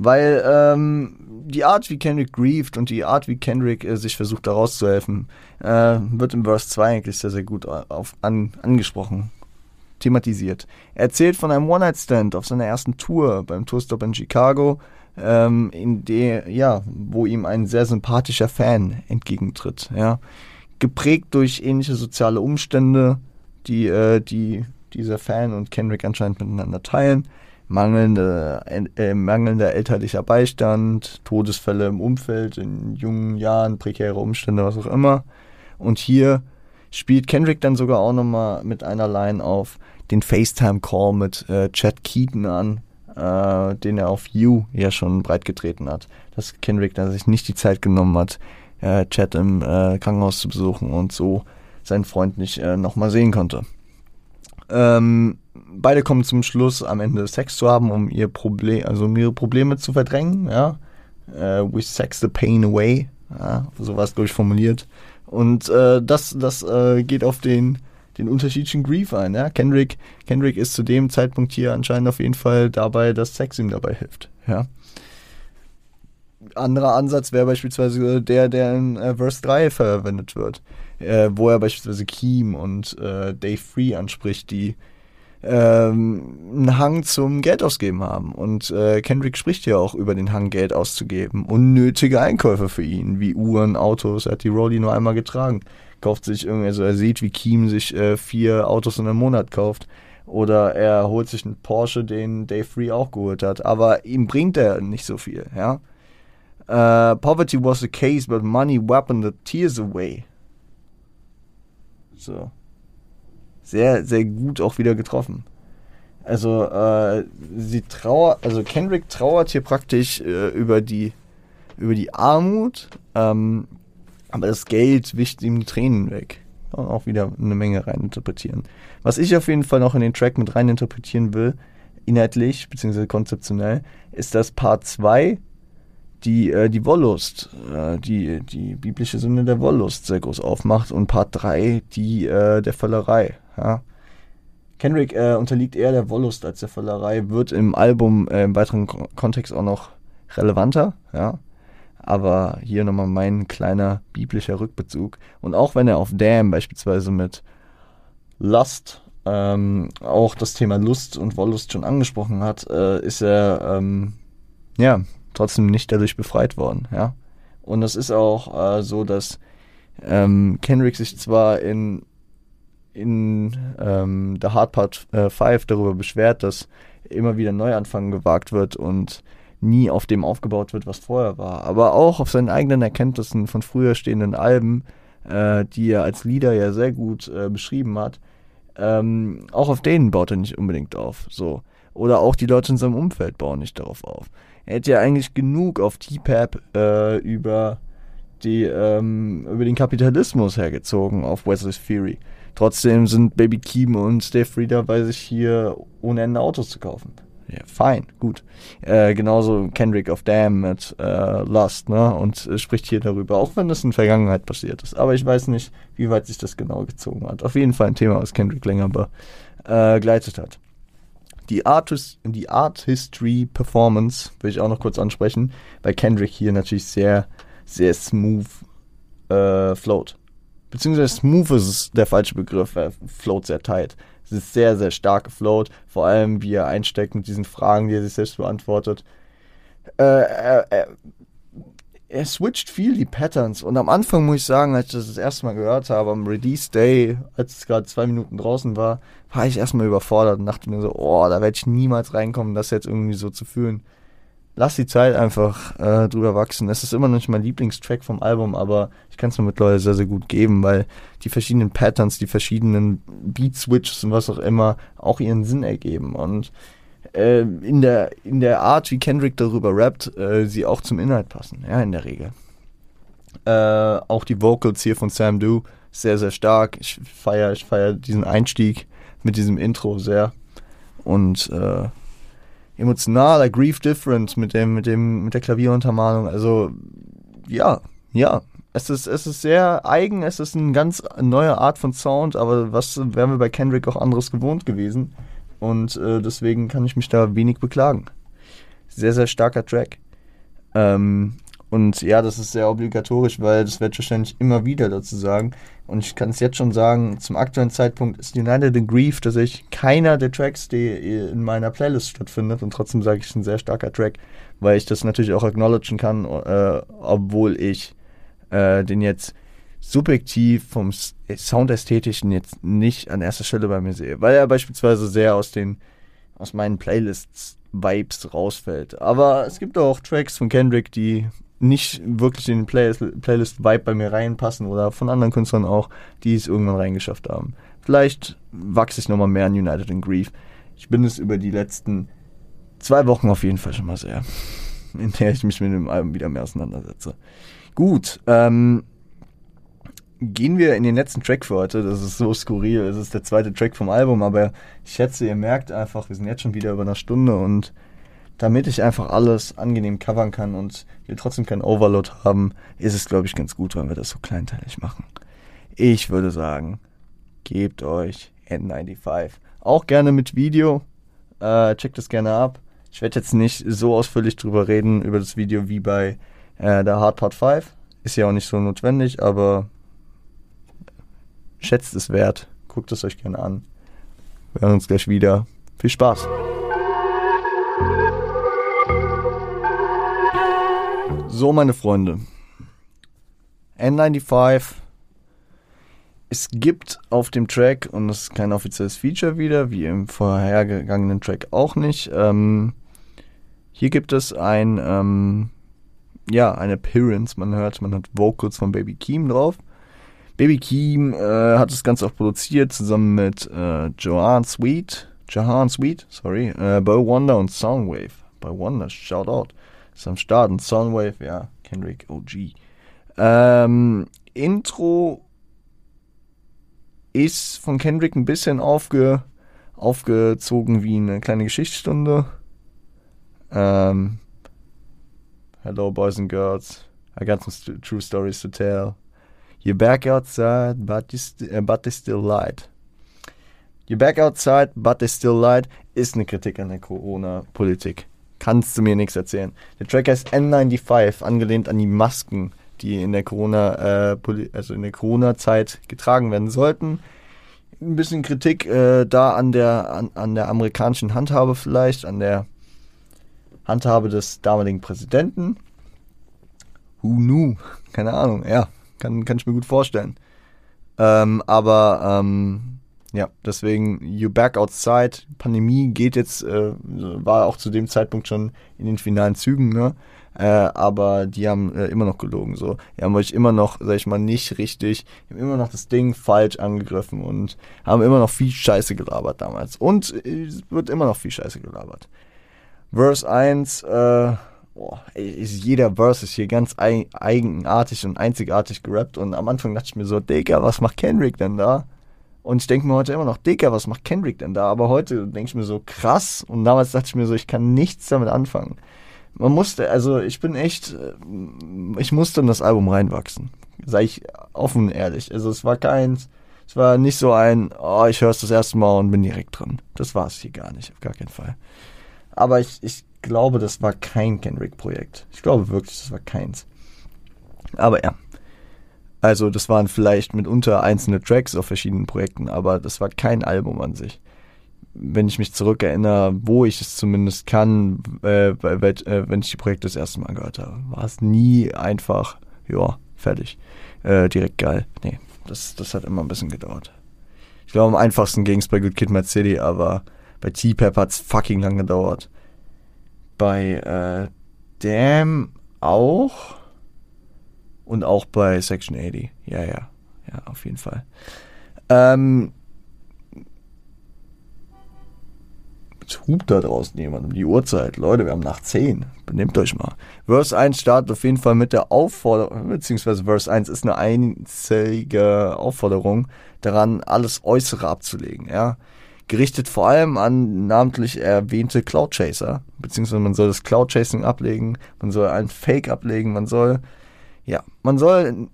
Weil ähm, die Art, wie Kendrick grieft und die Art, wie Kendrick äh, sich versucht, da rauszuhelfen, äh, wird im Verse 2 eigentlich sehr, sehr gut auf, an, angesprochen, thematisiert. Er erzählt von einem One-Night-Stand auf seiner ersten Tour beim Tourstop in Chicago, ähm, in der, ja, wo ihm ein sehr sympathischer Fan entgegentritt, ja. Geprägt durch ähnliche soziale Umstände, die, äh, die dieser Fan und Kendrick anscheinend miteinander teilen mangelnde, äh, mangelnder elterlicher Beistand, Todesfälle im Umfeld, in jungen Jahren, prekäre Umstände, was auch immer. Und hier spielt Kendrick dann sogar auch nochmal mit einer Line auf den FaceTime-Call mit äh, Chad Keaton an, äh, den er auf You ja schon breitgetreten hat. Dass Kendrick da sich nicht die Zeit genommen hat, äh, Chad im äh, Krankenhaus zu besuchen und so seinen Freund nicht äh, nochmal sehen konnte. Ähm, beide kommen zum Schluss, am Ende Sex zu haben, um ihr Problem, also um ihre Probleme zu verdrängen, ja. Uh, we sex the pain away, ja, so war es, glaube ich, formuliert. Und äh, das, das äh, geht auf den, den unterschiedlichen Grief ein. Ja? Kendrick, Kendrick ist zu dem Zeitpunkt hier anscheinend auf jeden Fall dabei, dass Sex ihm dabei hilft. Ja? Anderer Ansatz wäre beispielsweise der, der in äh, Verse 3 verwendet wird, äh, wo er beispielsweise Keem und äh, Dave Free anspricht, die ähm, einen Hang zum Geld ausgeben haben. Und äh, Kendrick spricht ja auch über den Hang, Geld auszugeben. Unnötige Einkäufe für ihn, wie Uhren, Autos. Er hat die Rolli nur einmal getragen. Kauft sich irgendwie, also er sieht, wie Keem sich äh, vier Autos in einem Monat kauft. Oder er holt sich einen Porsche, den Dave Free auch geholt hat. Aber ihm bringt er nicht so viel, ja. Uh, poverty was the case, but money weaponed the tears away. So sehr, sehr gut auch wieder getroffen. Also, äh, sie trauert, also Kendrick trauert hier praktisch äh, über die, über die Armut, ähm, aber das Geld wischt ihm die Tränen weg. Und auch wieder eine Menge reininterpretieren. Was ich auf jeden Fall noch in den Track mit reininterpretieren will, inhaltlich, beziehungsweise konzeptionell, ist, dass Part 2 die, äh, die Wollust, äh, die, die biblische Sünde der Wollust sehr groß aufmacht und Part 3 die äh, der Völlerei. Ja. Kendrick äh, unterliegt eher der Wollust als der Völlerei, wird im Album äh, im weiteren Ko Kontext auch noch relevanter, ja. Aber hier nochmal mein kleiner biblischer Rückbezug. Und auch wenn er auf Damn beispielsweise mit Lust ähm, auch das Thema Lust und Wollust schon angesprochen hat, äh, ist er ähm, ja trotzdem nicht dadurch befreit worden, ja. Und es ist auch äh, so, dass ähm, Kendrick sich zwar in in ähm, The Hard Part 5 äh, darüber beschwert, dass immer wieder Neuanfang gewagt wird und nie auf dem aufgebaut wird, was vorher war. Aber auch auf seinen eigenen Erkenntnissen von früher stehenden Alben, äh, die er als Lieder ja sehr gut äh, beschrieben hat, ähm, auch auf denen baut er nicht unbedingt auf. So. Oder auch die Leute in seinem Umfeld bauen nicht darauf auf. Er hätte ja eigentlich genug auf T-Pap äh, über, ähm, über den Kapitalismus hergezogen auf Wesley's Theory. Trotzdem sind Baby Keem und Dave Free dabei, sich hier ohne Ende Autos zu kaufen. Ja, fein, gut. Äh, genauso Kendrick of Damn mit äh, Lust, ne? Und äh, spricht hier darüber, auch wenn das in der Vergangenheit passiert ist. Aber ich weiß nicht, wie weit sich das genau gezogen hat. Auf jeden Fall ein Thema, was Kendrick länger begleitet hat. Die Art, die Art History Performance will ich auch noch kurz ansprechen, weil Kendrick hier natürlich sehr, sehr smooth äh, float beziehungsweise smooth ist der falsche Begriff, er float sehr tight. Es ist sehr, sehr stark geflowt. Vor allem, wie er einsteckt mit diesen Fragen, die er sich selbst beantwortet. Äh, er, er, er switcht viel die Patterns. Und am Anfang muss ich sagen, als ich das das erste Mal gehört habe, am Release Day, als es gerade zwei Minuten draußen war, war ich erstmal überfordert und dachte mir so, oh, da werde ich niemals reinkommen, das jetzt irgendwie so zu fühlen. Lass die Zeit einfach äh, drüber wachsen. Es ist immer noch nicht mein Lieblingstrack vom Album, aber ich kann es mir mittlerweile sehr, sehr gut geben, weil die verschiedenen Patterns, die verschiedenen Beat-Switches und was auch immer auch ihren Sinn ergeben. Und äh, in, der, in der Art, wie Kendrick darüber rappt, äh, sie auch zum Inhalt passen, ja, in der Regel. Äh, auch die Vocals hier von Sam Du, sehr, sehr stark. Ich feiere ich feier diesen Einstieg mit diesem Intro sehr. Und äh, emotional, I grieve different mit dem, mit dem, mit der Klavieruntermalung. Also, ja, ja. Es ist, es ist sehr eigen, es ist eine ganz neue Art von Sound, aber was wären wir bei Kendrick auch anderes gewohnt gewesen? Und äh, deswegen kann ich mich da wenig beklagen. Sehr, sehr starker Track. Ähm, und ja, das ist sehr obligatorisch, weil das werde ich wahrscheinlich immer wieder dazu sagen. Und ich kann es jetzt schon sagen, zum aktuellen Zeitpunkt ist United in Grief tatsächlich keiner der Tracks, die in meiner Playlist stattfindet. Und trotzdem sage ich, es ist ein sehr starker Track, weil ich das natürlich auch acknowledgen kann, äh, obwohl ich äh, den jetzt subjektiv vom Soundästhetischen jetzt nicht an erster Stelle bei mir sehe, weil er beispielsweise sehr aus den aus meinen Playlists Vibes rausfällt. Aber es gibt auch Tracks von Kendrick, die nicht wirklich in den Playlist, Playlist Vibe bei mir reinpassen oder von anderen Künstlern auch, die es irgendwann reingeschafft haben. Vielleicht wachse ich nochmal mehr an United in Grief. Ich bin es über die letzten zwei Wochen auf jeden Fall schon mal sehr, in der ich mich mit dem Album wieder mehr auseinandersetze. Gut, ähm, gehen wir in den letzten Track für heute. Das ist so skurril. Es ist der zweite Track vom Album, aber ich schätze, ihr merkt einfach, wir sind jetzt schon wieder über eine Stunde und damit ich einfach alles angenehm covern kann und wir trotzdem keinen Overload haben, ist es, glaube ich, ganz gut, wenn wir das so kleinteilig machen. Ich würde sagen, gebt euch N95. Auch gerne mit Video. Äh, checkt das gerne ab. Ich werde jetzt nicht so ausführlich drüber reden, über das Video wie bei äh, der Hard Part 5. Ist ja auch nicht so notwendig, aber schätzt es wert. Guckt es euch gerne an. Wir hören uns gleich wieder. Viel Spaß! So, meine Freunde. N95. Es gibt auf dem Track, und das ist kein offizielles Feature wieder, wie im vorhergegangenen Track auch nicht, ähm, hier gibt es ein, ähm, ja, ein Appearance. Man hört, man hat Vocals von Baby Keem drauf. Baby Keem äh, hat das Ganze auch produziert, zusammen mit äh, Johan Sweet, Jahan Sweet, sorry, äh, Bo Wonder und Soundwave. Bei Wonder, shout out ist am Start. Und Soundwave, ja, Kendrick OG. Ähm, Intro ist von Kendrick ein bisschen aufge, aufgezogen wie eine kleine Geschichtsstunde. Ähm, Hello, boys and girls. I got some true stories to tell. You're back outside, but, you uh, but there's still light. You're back outside, but there's still light ist eine Kritik an der Corona-Politik kannst du mir nichts erzählen. Der Track heißt N95, angelehnt an die Masken, die in der Corona, äh, also in der Corona-Zeit getragen werden sollten. Ein bisschen Kritik äh, da an der, an, an der amerikanischen Handhabe vielleicht, an der Handhabe des damaligen Präsidenten. Who knew? Keine Ahnung, ja, kann, kann ich mir gut vorstellen. Ähm, aber ähm, ja, deswegen You Back Outside. Pandemie geht jetzt, äh, war auch zu dem Zeitpunkt schon in den finalen Zügen, ne? Äh, aber die haben äh, immer noch gelogen. So, die haben euch immer noch, sag ich mal, nicht richtig, haben immer noch das Ding falsch angegriffen und haben immer noch viel Scheiße gelabert damals. Und äh, es wird immer noch viel Scheiße gelabert. Verse 1, äh, boah, ist jeder Verse ist hier ganz eigenartig und einzigartig gerappt. Und am Anfang dachte ich mir so, Digga, was macht Kendrick denn da? Und ich denke mir heute immer noch, Dicker, was macht Kendrick denn da? Aber heute denke ich mir so, krass. Und damals dachte ich mir so, ich kann nichts damit anfangen. Man musste, also ich bin echt, äh, ich musste in das Album reinwachsen. Sei ich offen ehrlich. Also es war keins, es war nicht so ein, oh, ich höre es das erste Mal und bin direkt drin. Das war es hier gar nicht, auf gar keinen Fall. Aber ich, ich glaube, das war kein Kendrick-Projekt. Ich glaube wirklich, das war keins. Aber ja. Also das waren vielleicht mitunter einzelne Tracks auf verschiedenen Projekten, aber das war kein Album an sich. Wenn ich mich zurückerinnere, wo ich es zumindest kann, äh, äh, wenn ich die Projekte das erste Mal gehört habe, war es nie einfach, ja, fertig, äh, direkt geil. Nee, das, das hat immer ein bisschen gedauert. Ich glaube, am einfachsten ging es bei Good Kid Mad City, aber bei T-Pep hat es fucking lang gedauert. Bei äh, Damn auch. Und auch bei Section 80. Ja, ja. Ja, auf jeden Fall. Ähm, Jetzt hupt da draußen jemand um die Uhrzeit. Leute, wir haben nach 10. Benehmt euch mal. Verse 1 startet auf jeden Fall mit der Aufforderung, beziehungsweise Verse 1 ist eine einzige Aufforderung daran, alles Äußere abzulegen, ja. Gerichtet vor allem an namentlich erwähnte Cloud Chaser, beziehungsweise man soll das Cloud Chasing ablegen, man soll ein Fake ablegen, man soll, ja, man soll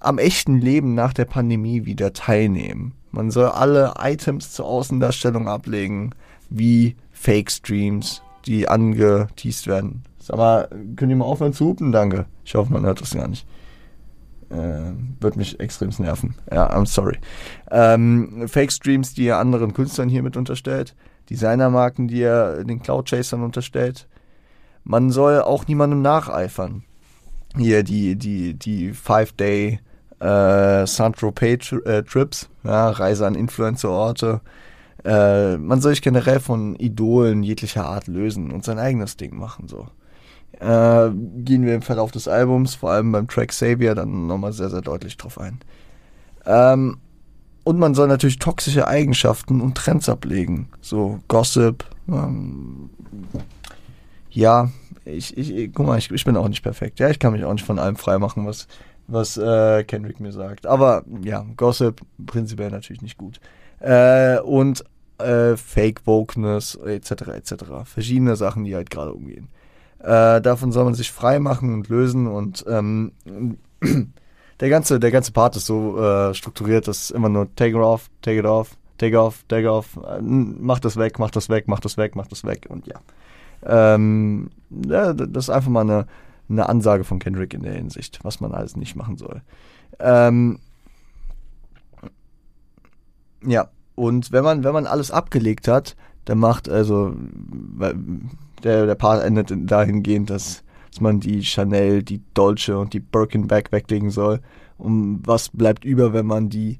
am echten Leben nach der Pandemie wieder teilnehmen. Man soll alle Items zur Außendarstellung ablegen wie Fake-Streams, die angeteased werden. Sag mal, könnt ihr mal aufhören zu hupen? Danke. Ich hoffe, man hört das gar nicht. Äh, wird mich extrem nerven. Ja, I'm sorry. Ähm, Fake-Streams, die er anderen Künstlern hier mit unterstellt. Designermarken, die er den Cloud-Chasern unterstellt. Man soll auch niemandem nacheifern. Hier die, die, die Five-Day äh, Saint-Tropez-Trips, äh, ja, Reise an Influencer-Orte, äh, man soll sich generell von Idolen jeglicher Art lösen und sein eigenes Ding machen. So. Äh, gehen wir im Verlauf des Albums, vor allem beim Track Savior, dann nochmal sehr, sehr deutlich drauf ein. Ähm, und man soll natürlich toxische Eigenschaften und Trends ablegen. So Gossip. Ähm, ja, ich, ich, guck mal, ich, ich bin auch nicht perfekt. Ja, ich kann mich auch nicht von allem freimachen, was, was äh, Kendrick mir sagt. Aber ja, Gossip prinzipiell natürlich nicht gut äh, und äh, Fake Wokeness etc. etc. Verschiedene Sachen, die halt gerade umgehen. Äh, davon soll man sich frei machen und lösen und ähm, der ganze der ganze Part ist so äh, strukturiert, dass immer nur take it off, take it off, take off, take off, äh, mach das weg, mach das weg, mach das weg, mach das weg und ja. Ähm, ja das ist einfach mal eine, eine Ansage von Kendrick in der Hinsicht, was man alles nicht machen soll. Ähm, ja, und wenn man, wenn man alles abgelegt hat, dann macht also der, der Part endet dahingehend, dass, dass man die Chanel, die Dolce und die Birkenback weglegen soll. Und was bleibt über, wenn man die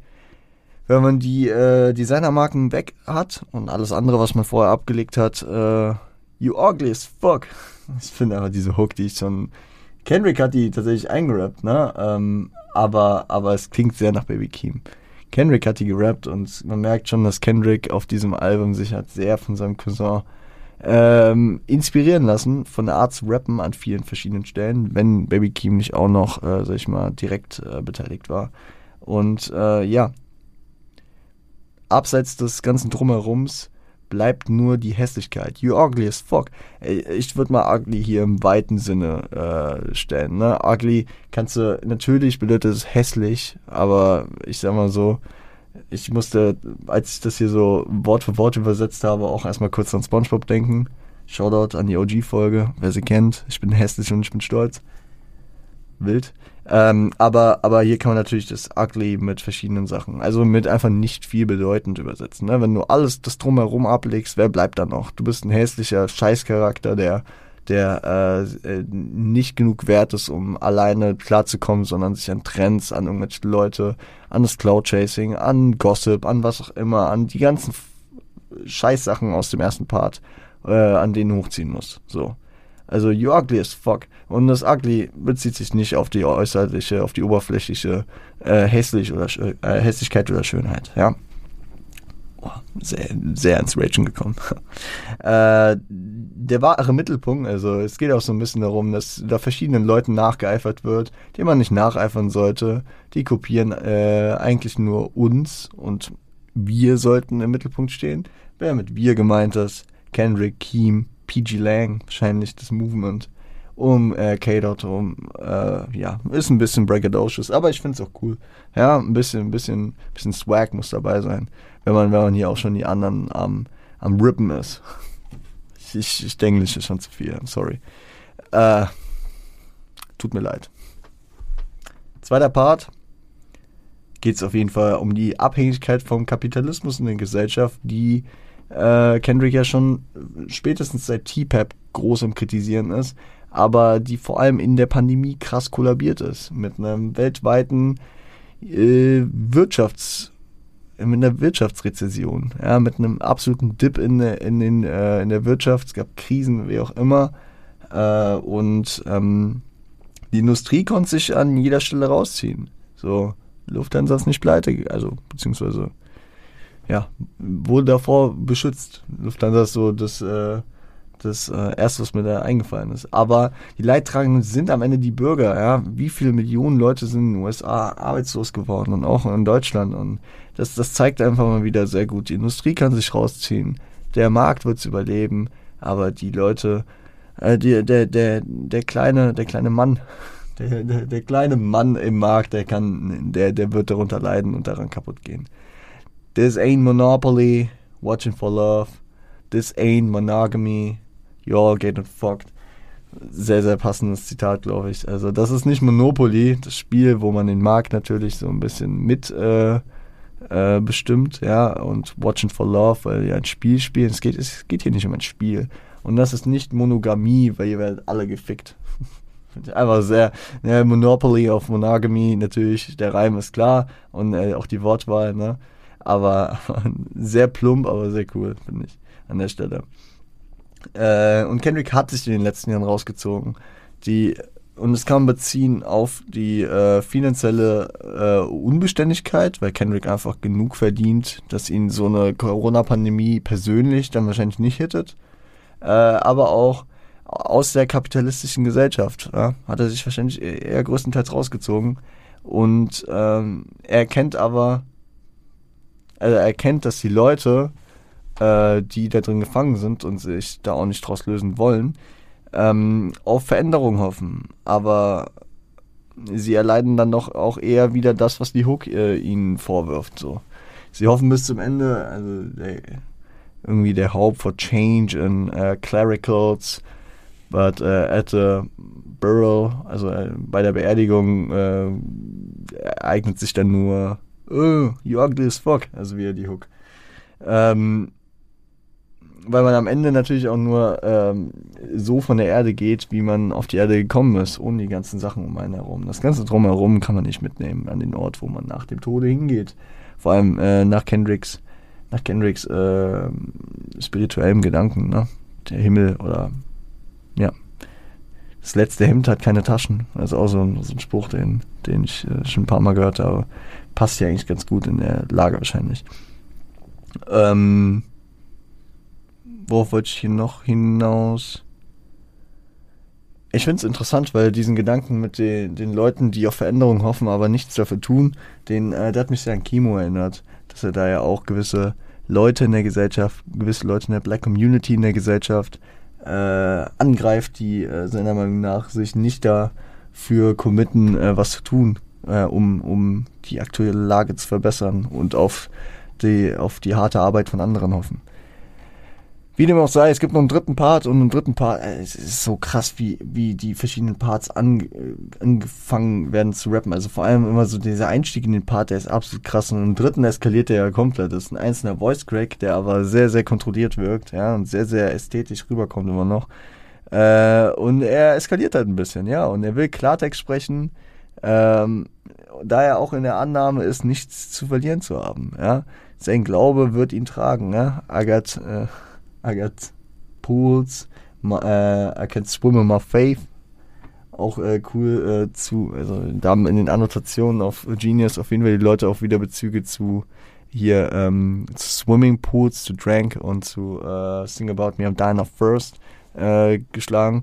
wenn man die äh, Designermarken weg hat und alles andere, was man vorher abgelegt hat, äh, you ugly as fuck. Ich finde aber diese Hook, die ich schon. Kendrick hat die tatsächlich eingerappt, ne? Ähm, aber, aber es klingt sehr nach Baby Keem. Kendrick hat die gerappt und man merkt schon, dass Kendrick auf diesem Album sich hat sehr von seinem Cousin ähm, inspirieren lassen, von der Art zu rappen an vielen verschiedenen Stellen, wenn Baby Keem nicht auch noch, äh, sag ich mal, direkt äh, beteiligt war. Und äh, ja, abseits des ganzen Drumherums bleibt nur die Hässlichkeit. You ugly as fuck. Ich würde mal ugly hier im weiten Sinne äh, stellen. Ne? Ugly kannst du, natürlich bedeutet es hässlich, aber ich sag mal so, ich musste, als ich das hier so Wort für Wort übersetzt habe, auch erstmal kurz an Spongebob denken. Shoutout an die OG-Folge, wer sie kennt. Ich bin hässlich und ich bin stolz. Wild. Ähm, aber, aber hier kann man natürlich das Ugly mit verschiedenen Sachen, also mit einfach nicht viel bedeutend übersetzen. Ne? Wenn du alles das drumherum ablegst, wer bleibt dann noch? Du bist ein hässlicher Scheißcharakter, der, der äh, äh, nicht genug wert ist, um alleine klarzukommen, sondern sich an Trends, an irgendwelche Leute, an das Cloud-Chasing, an Gossip, an was auch immer, an die ganzen Scheißsachen aus dem ersten Part, äh, an denen hochziehen muss. So. Also you ugly as fuck. Und das ugly bezieht sich nicht auf die äußerliche, auf die oberflächliche äh, hässlich oder, äh, Hässlichkeit oder Schönheit, ja. Oh, sehr, sehr ins Ragen gekommen. äh, der wahre Mittelpunkt, also es geht auch so ein bisschen darum, dass da verschiedenen Leuten nachgeeifert wird, denen man nicht nacheifern sollte. Die kopieren äh, eigentlich nur uns und wir sollten im Mittelpunkt stehen. Wer mit wir gemeint ist, Kendrick, Keem, PG Lang, wahrscheinlich das Movement um äh, K-Dot um, äh, ja, ist ein bisschen braggadocious, aber ich finde es auch cool. Ja, ein bisschen, ein bisschen, bisschen Swag muss dabei sein, wenn man, wenn man hier auch schon die anderen am, am Rippen ist. Ich, ich denke, ist schon zu viel, sorry. Äh, tut mir leid. Zweiter Part, geht es auf jeden Fall um die Abhängigkeit vom Kapitalismus in der Gesellschaft, die äh, Kendrick ja schon spätestens seit T-Pap groß im Kritisieren ist, aber die vor allem in der Pandemie krass kollabiert ist. Mit einem weltweiten äh, Wirtschafts- mit einer Wirtschaftsrezession, ja, mit einem absoluten Dip in, in, in, äh, in der Wirtschaft. Es gab Krisen, wie auch immer. Äh, und ähm, die Industrie konnte sich an jeder Stelle rausziehen. So, Lufthansa ist nicht pleite, also beziehungsweise ja, wurde davor beschützt. Lufthansa ist so das, äh, das äh, Erste, was mir da eingefallen ist. Aber die Leidtragenden sind am Ende die Bürger. Ja? Wie viele Millionen Leute sind in den USA arbeitslos geworden und auch in Deutschland. Und das, das zeigt einfach mal wieder sehr gut. Die Industrie kann sich rausziehen. Der Markt wird es überleben. Aber die Leute, äh, die, der, der, der, kleine, der kleine Mann, der, der, der kleine Mann im Markt, der kann, der, der wird darunter leiden und daran kaputt gehen. This ain't Monopoly, watching for love. This ain't monogamy, you're getting fucked. Sehr, sehr passendes Zitat, glaube ich. Also, das ist nicht Monopoly, das Spiel, wo man den Markt natürlich so ein bisschen mit äh, äh, bestimmt, ja, und Watching for Love, weil ja ein Spiel spielen, es geht, es geht hier nicht um ein Spiel. Und das ist nicht Monogamie, weil ihr werdet alle gefickt. Einfach sehr, ja, Monopoly auf Monogamy, natürlich, der Reim ist klar und äh, auch die Wortwahl, ne? Aber sehr plump, aber sehr cool, finde ich, an der Stelle. Äh, und Kendrick hat sich in den letzten Jahren rausgezogen. Die, und es kann man beziehen auf die äh, finanzielle äh, Unbeständigkeit, weil Kendrick einfach genug verdient, dass ihn so eine Corona-Pandemie persönlich dann wahrscheinlich nicht hittet. Äh, aber auch aus der kapitalistischen Gesellschaft ja, hat er sich wahrscheinlich e-, eher größtenteils rausgezogen. Und ähm, er kennt aber, also er erkennt, dass die Leute, äh, die da drin gefangen sind und sich da auch nicht draus lösen wollen, ähm, auf Veränderung hoffen. Aber sie erleiden dann doch auch eher wieder das, was die Hook äh, ihnen vorwirft. So. Sie hoffen bis zum Ende, also der, irgendwie der Hope for Change in uh, Clericals, but uh, at the burial, also äh, bei der Beerdigung, äh, ereignet sich dann nur, oh, you ugly as fuck, also wie die Hook. Ähm, weil man am Ende natürlich auch nur ähm, so von der Erde geht, wie man auf die Erde gekommen ist, ohne die ganzen Sachen um einen herum. Das ganze drumherum kann man nicht mitnehmen an den Ort, wo man nach dem Tode hingeht. Vor allem äh, nach Kendricks, nach Kendricks äh, spirituellem Gedanken, ne? Der Himmel oder ja. Das letzte Hemd hat keine Taschen. Das ist auch so ein, so ein Spruch, den, den ich äh, schon ein paar Mal gehört habe. Passt ja eigentlich ganz gut in der Lage wahrscheinlich. Ähm, worauf wollte ich hier noch hinaus? Ich finde es interessant, weil diesen Gedanken mit den, den Leuten, die auf Veränderungen hoffen, aber nichts dafür tun, den, äh, der hat mich sehr an Kimo erinnert, dass er da ja auch gewisse Leute in der Gesellschaft, gewisse Leute in der Black Community in der Gesellschaft äh, angreift, die äh, seiner Meinung nach sich nicht dafür committen, äh, was zu tun, äh, um, um die aktuelle Lage zu verbessern und auf die, auf die harte Arbeit von anderen hoffen. Wie dem auch sei, es gibt noch einen dritten Part und einen dritten Part, äh, es ist so krass, wie, wie die verschiedenen Parts an, äh, angefangen werden zu rappen. Also vor allem immer so dieser Einstieg in den Part, der ist absolut krass. Und im dritten eskaliert der ja komplett. Das ist ein einzelner Voice Crack, der aber sehr, sehr kontrolliert wirkt, ja, und sehr, sehr ästhetisch rüberkommt immer noch. Äh, und er eskaliert halt ein bisschen, ja, und er will Klartext sprechen, ähm, da er auch in der Annahme ist, nichts zu verlieren zu haben, ja. Sein Glaube wird ihn tragen, ja. Agat, äh, I got pools, my, uh, I can swim in my faith. Auch äh, cool äh, zu, also da in den Annotationen auf Genius auf jeden Fall die Leute auch wieder Bezüge zu hier ähm, zu Swimmingpools, zu Drank und zu äh, Sing About Me I'm Dying First geschlagen.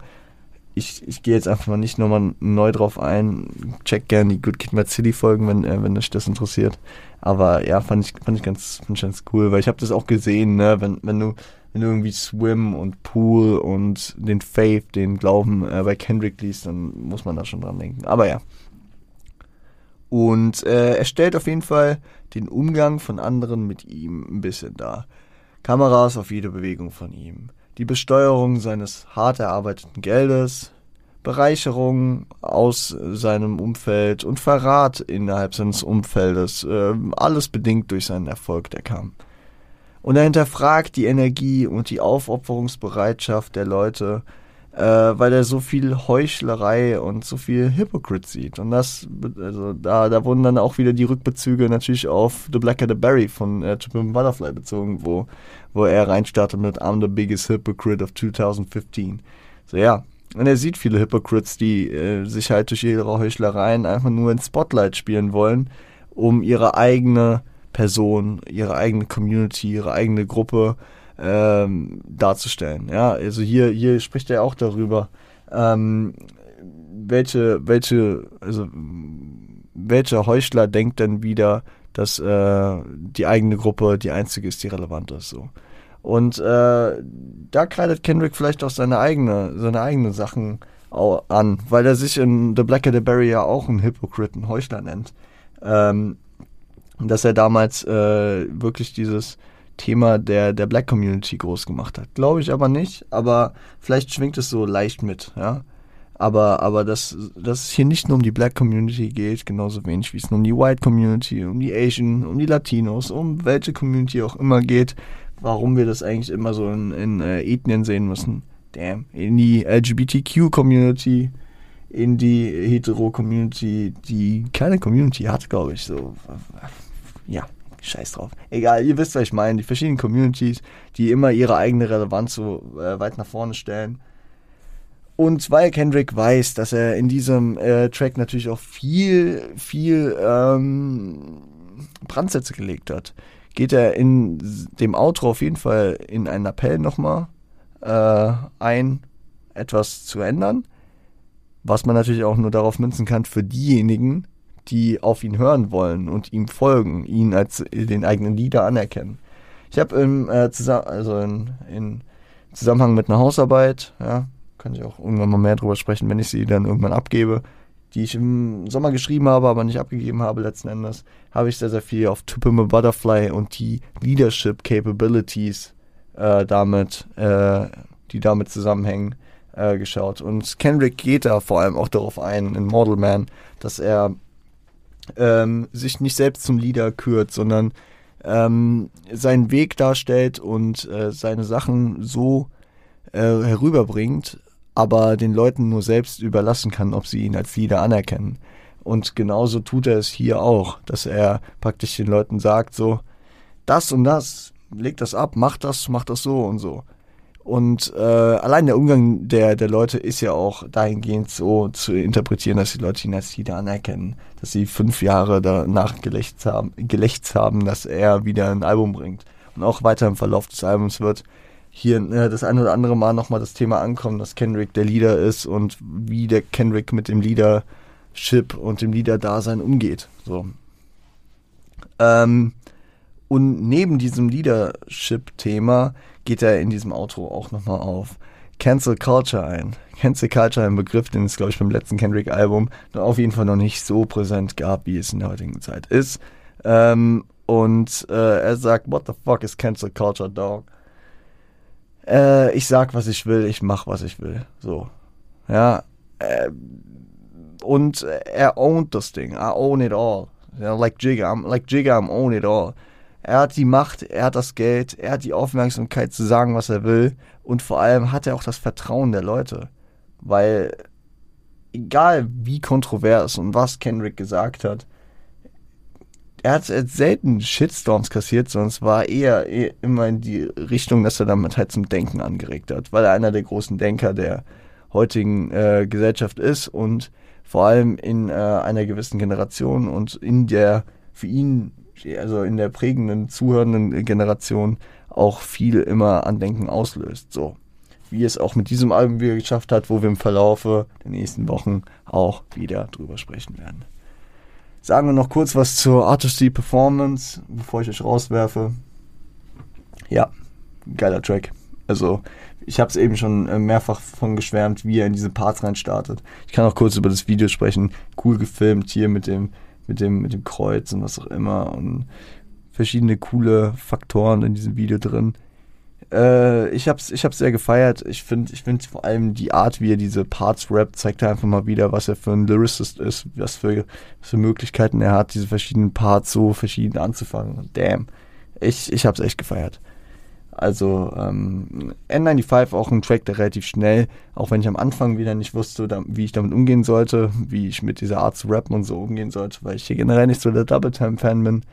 Ich, ich gehe jetzt einfach mal nicht nochmal neu drauf ein. Check gerne die Good Kid Mad City Folgen, wenn, äh, wenn euch das interessiert. Aber ja, fand ich, fand ich ganz, fand ich ganz cool, weil ich habe das auch gesehen, ne, wenn, wenn du wenn du irgendwie Swim und Pool und den Faith, den Glauben äh, bei Kendrick liest, dann muss man da schon dran denken. Aber ja. Und äh, er stellt auf jeden Fall den Umgang von anderen mit ihm ein bisschen dar. Kameras auf jede Bewegung von ihm. Die Besteuerung seines hart erarbeiteten Geldes. Bereicherung aus seinem Umfeld und Verrat innerhalb seines Umfeldes. Äh, alles bedingt durch seinen Erfolg, der kam. Und er hinterfragt die Energie und die Aufopferungsbereitschaft der Leute, äh, weil er so viel Heuchlerei und so viel Hypocrite sieht. Und das, also da, da wurden dann auch wieder die Rückbezüge natürlich auf The Blacker the Berry von äh, Triple Butterfly bezogen, wo, wo er reinstartet mit I'm the biggest hypocrite of 2015. So ja, und er sieht viele Hypocrites, die äh, sich halt durch ihre Heuchlereien einfach nur ins Spotlight spielen wollen, um ihre eigene Person, ihre eigene Community, ihre eigene Gruppe ähm, darzustellen. Ja, also hier, hier spricht er auch darüber, ähm, welche, welche, also welcher Heuchler denkt denn wieder, dass äh, die eigene Gruppe die einzige ist, die relevant ist. So. Und äh, da kleidet Kendrick vielleicht auch seine eigene, seine eigenen Sachen an, weil er sich in The Black the Berry ja auch einen Hypocrite, Heuchler nennt. Ähm, dass er damals äh, wirklich dieses Thema der, der Black Community groß gemacht hat. Glaube ich aber nicht, aber vielleicht schwingt es so leicht mit, ja. Aber, aber dass, dass es hier nicht nur um die Black Community geht, genauso wenig wie es nur um die White Community, um die Asian, um die Latinos, um welche Community auch immer geht, warum wir das eigentlich immer so in, in äh, Ethnien sehen müssen. Damn. In die LGBTQ-Community, in die Hetero-Community, die keine Community hat, glaube ich. So, ja, scheiß drauf. Egal, ihr wisst, was ich meine. Die verschiedenen Communities, die immer ihre eigene Relevanz so äh, weit nach vorne stellen. Und weil Kendrick weiß, dass er in diesem äh, Track natürlich auch viel, viel ähm, Brandsätze gelegt hat, geht er in dem Outro auf jeden Fall in einen Appell nochmal äh, ein, etwas zu ändern. Was man natürlich auch nur darauf münzen kann für diejenigen, die auf ihn hören wollen und ihm folgen, ihn als den eigenen Leader anerkennen. Ich habe im äh, also in, in, Zusammenhang mit einer Hausarbeit, ja, kann ich auch irgendwann mal mehr drüber sprechen, wenn ich sie dann irgendwann abgebe, die ich im Sommer geschrieben habe, aber nicht abgegeben habe letzten Endes, habe ich sehr, sehr viel auf To Pimp a Butterfly und die Leadership Capabilities äh, damit, äh, die damit zusammenhängen, äh, geschaut. Und Kendrick geht da vor allem auch darauf ein, in Model Man, dass er ähm, sich nicht selbst zum Leader kürt, sondern ähm, seinen Weg darstellt und äh, seine Sachen so äh, herüberbringt, aber den Leuten nur selbst überlassen kann, ob sie ihn als Leader anerkennen. Und genauso tut er es hier auch, dass er praktisch den Leuten sagt, so, das und das, leg das ab, mach das, mach das so und so. Und äh, allein der Umgang der, der Leute ist ja auch dahingehend so zu interpretieren, dass die Leute ihn als Leader anerkennen. Dass sie fünf Jahre danach gelächzt haben, gelächzt haben, dass er wieder ein Album bringt. Und auch weiter im Verlauf des Albums wird hier äh, das ein oder andere Mal nochmal das Thema ankommen, dass Kendrick der Leader ist und wie der Kendrick mit dem Leadership und dem Leader-Dasein umgeht. So. Ähm, und neben diesem Leadership-Thema geht er in diesem Outro auch nochmal auf Cancel Culture ein. Cancel Culture, ein Begriff, den es, glaube ich, beim letzten Kendrick-Album auf jeden Fall noch nicht so präsent gab, wie es in der heutigen Zeit ist. Ähm, und äh, er sagt, what the fuck is Cancel Culture, dog? äh, ich sag, was ich will, ich mach, was ich will. So. Ja. Äh, und er ownt das Ding. I own it all. Ja, like Jigga, I'm, like Jigga, I'm own it all. Er hat die Macht, er hat das Geld, er hat die Aufmerksamkeit zu sagen, was er will. Und vor allem hat er auch das Vertrauen der Leute. Weil, egal wie kontrovers und was Kendrick gesagt hat, er hat selten Shitstorms kassiert, sondern es war eher, eher, immer in die Richtung, dass er damit halt zum Denken angeregt hat, weil er einer der großen Denker der heutigen äh, Gesellschaft ist und vor allem in äh, einer gewissen Generation und in der für ihn, also in der prägenden, zuhörenden Generation auch viel immer an Denken auslöst. So. Wie es auch mit diesem Album wieder geschafft hat, wo wir im Verlaufe der nächsten Wochen auch wieder drüber sprechen werden. Sagen wir noch kurz was zur Artistry Performance, bevor ich euch rauswerfe. Ja, geiler Track. Also, ich habe es eben schon äh, mehrfach von geschwärmt, wie er in diese Parts rein startet. Ich kann auch kurz über das Video sprechen. Cool gefilmt hier mit dem, mit dem, mit dem Kreuz und was auch immer und verschiedene coole Faktoren in diesem Video drin. Äh, ich hab's, ich hab's sehr gefeiert. Ich finde, ich finde vor allem die Art, wie er diese Parts rappt, zeigt er einfach mal wieder, was er für ein Lyricist ist, was für, was für Möglichkeiten er hat, diese verschiedenen Parts so verschieden anzufangen. Damn. Ich, ich hab's echt gefeiert. Also ähm, N95 auch ein Track, der relativ schnell, auch wenn ich am Anfang wieder nicht wusste, da, wie ich damit umgehen sollte, wie ich mit dieser Art zu rappen und so umgehen sollte, weil ich hier generell nicht so der Double Time Fan bin.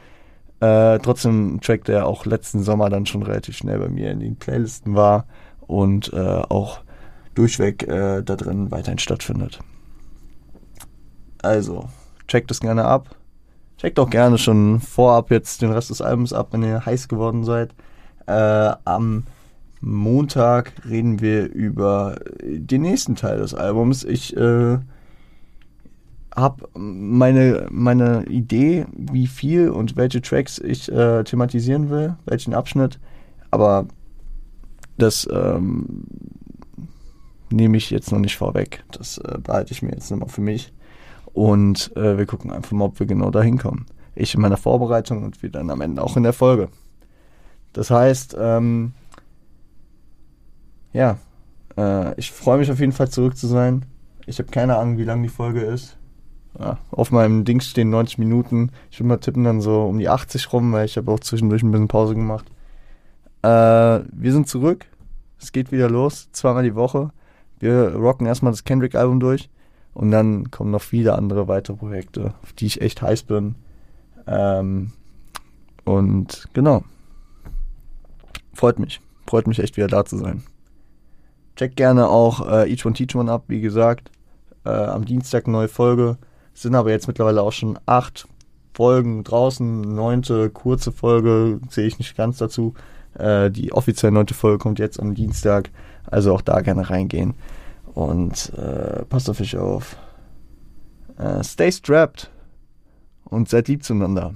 Äh, trotzdem ein Track, der auch letzten Sommer dann schon relativ schnell bei mir in den Playlisten war und äh, auch durchweg äh, da drin weiterhin stattfindet. Also, checkt das gerne ab. Checkt auch gerne schon vorab jetzt den Rest des Albums ab, wenn ihr heiß geworden seid. Äh, am Montag reden wir über den nächsten Teil des Albums. Ich äh, habe meine, meine Idee, wie viel und welche Tracks ich äh, thematisieren will, welchen Abschnitt, aber das ähm, nehme ich jetzt noch nicht vorweg. Das äh, behalte ich mir jetzt nochmal für mich. Und äh, wir gucken einfach mal, ob wir genau dahin kommen. Ich in meiner Vorbereitung und wir dann am Ende auch in der Folge. Das heißt, ähm, ja, äh, ich freue mich auf jeden Fall zurück zu sein. Ich habe keine Ahnung, wie lang die Folge ist. Ja, auf meinem Ding stehen 90 Minuten. Ich würde mal tippen dann so um die 80 rum, weil ich habe auch zwischendurch ein bisschen Pause gemacht. Äh, wir sind zurück. Es geht wieder los, zweimal die Woche. Wir rocken erstmal das Kendrick-Album durch und dann kommen noch viele andere weitere Projekte, auf die ich echt heiß bin. Ähm, und genau freut mich. Freut mich echt wieder da zu sein. Check gerne auch äh, Each One Teach One ab, wie gesagt. Äh, am Dienstag neue Folge. Sind aber jetzt mittlerweile auch schon acht Folgen draußen. Neunte kurze Folge sehe ich nicht ganz dazu. Äh, die offizielle neunte Folge kommt jetzt am Dienstag. Also auch da gerne reingehen. Und äh, passt auf euch auf. Äh, stay strapped und seid lieb zueinander.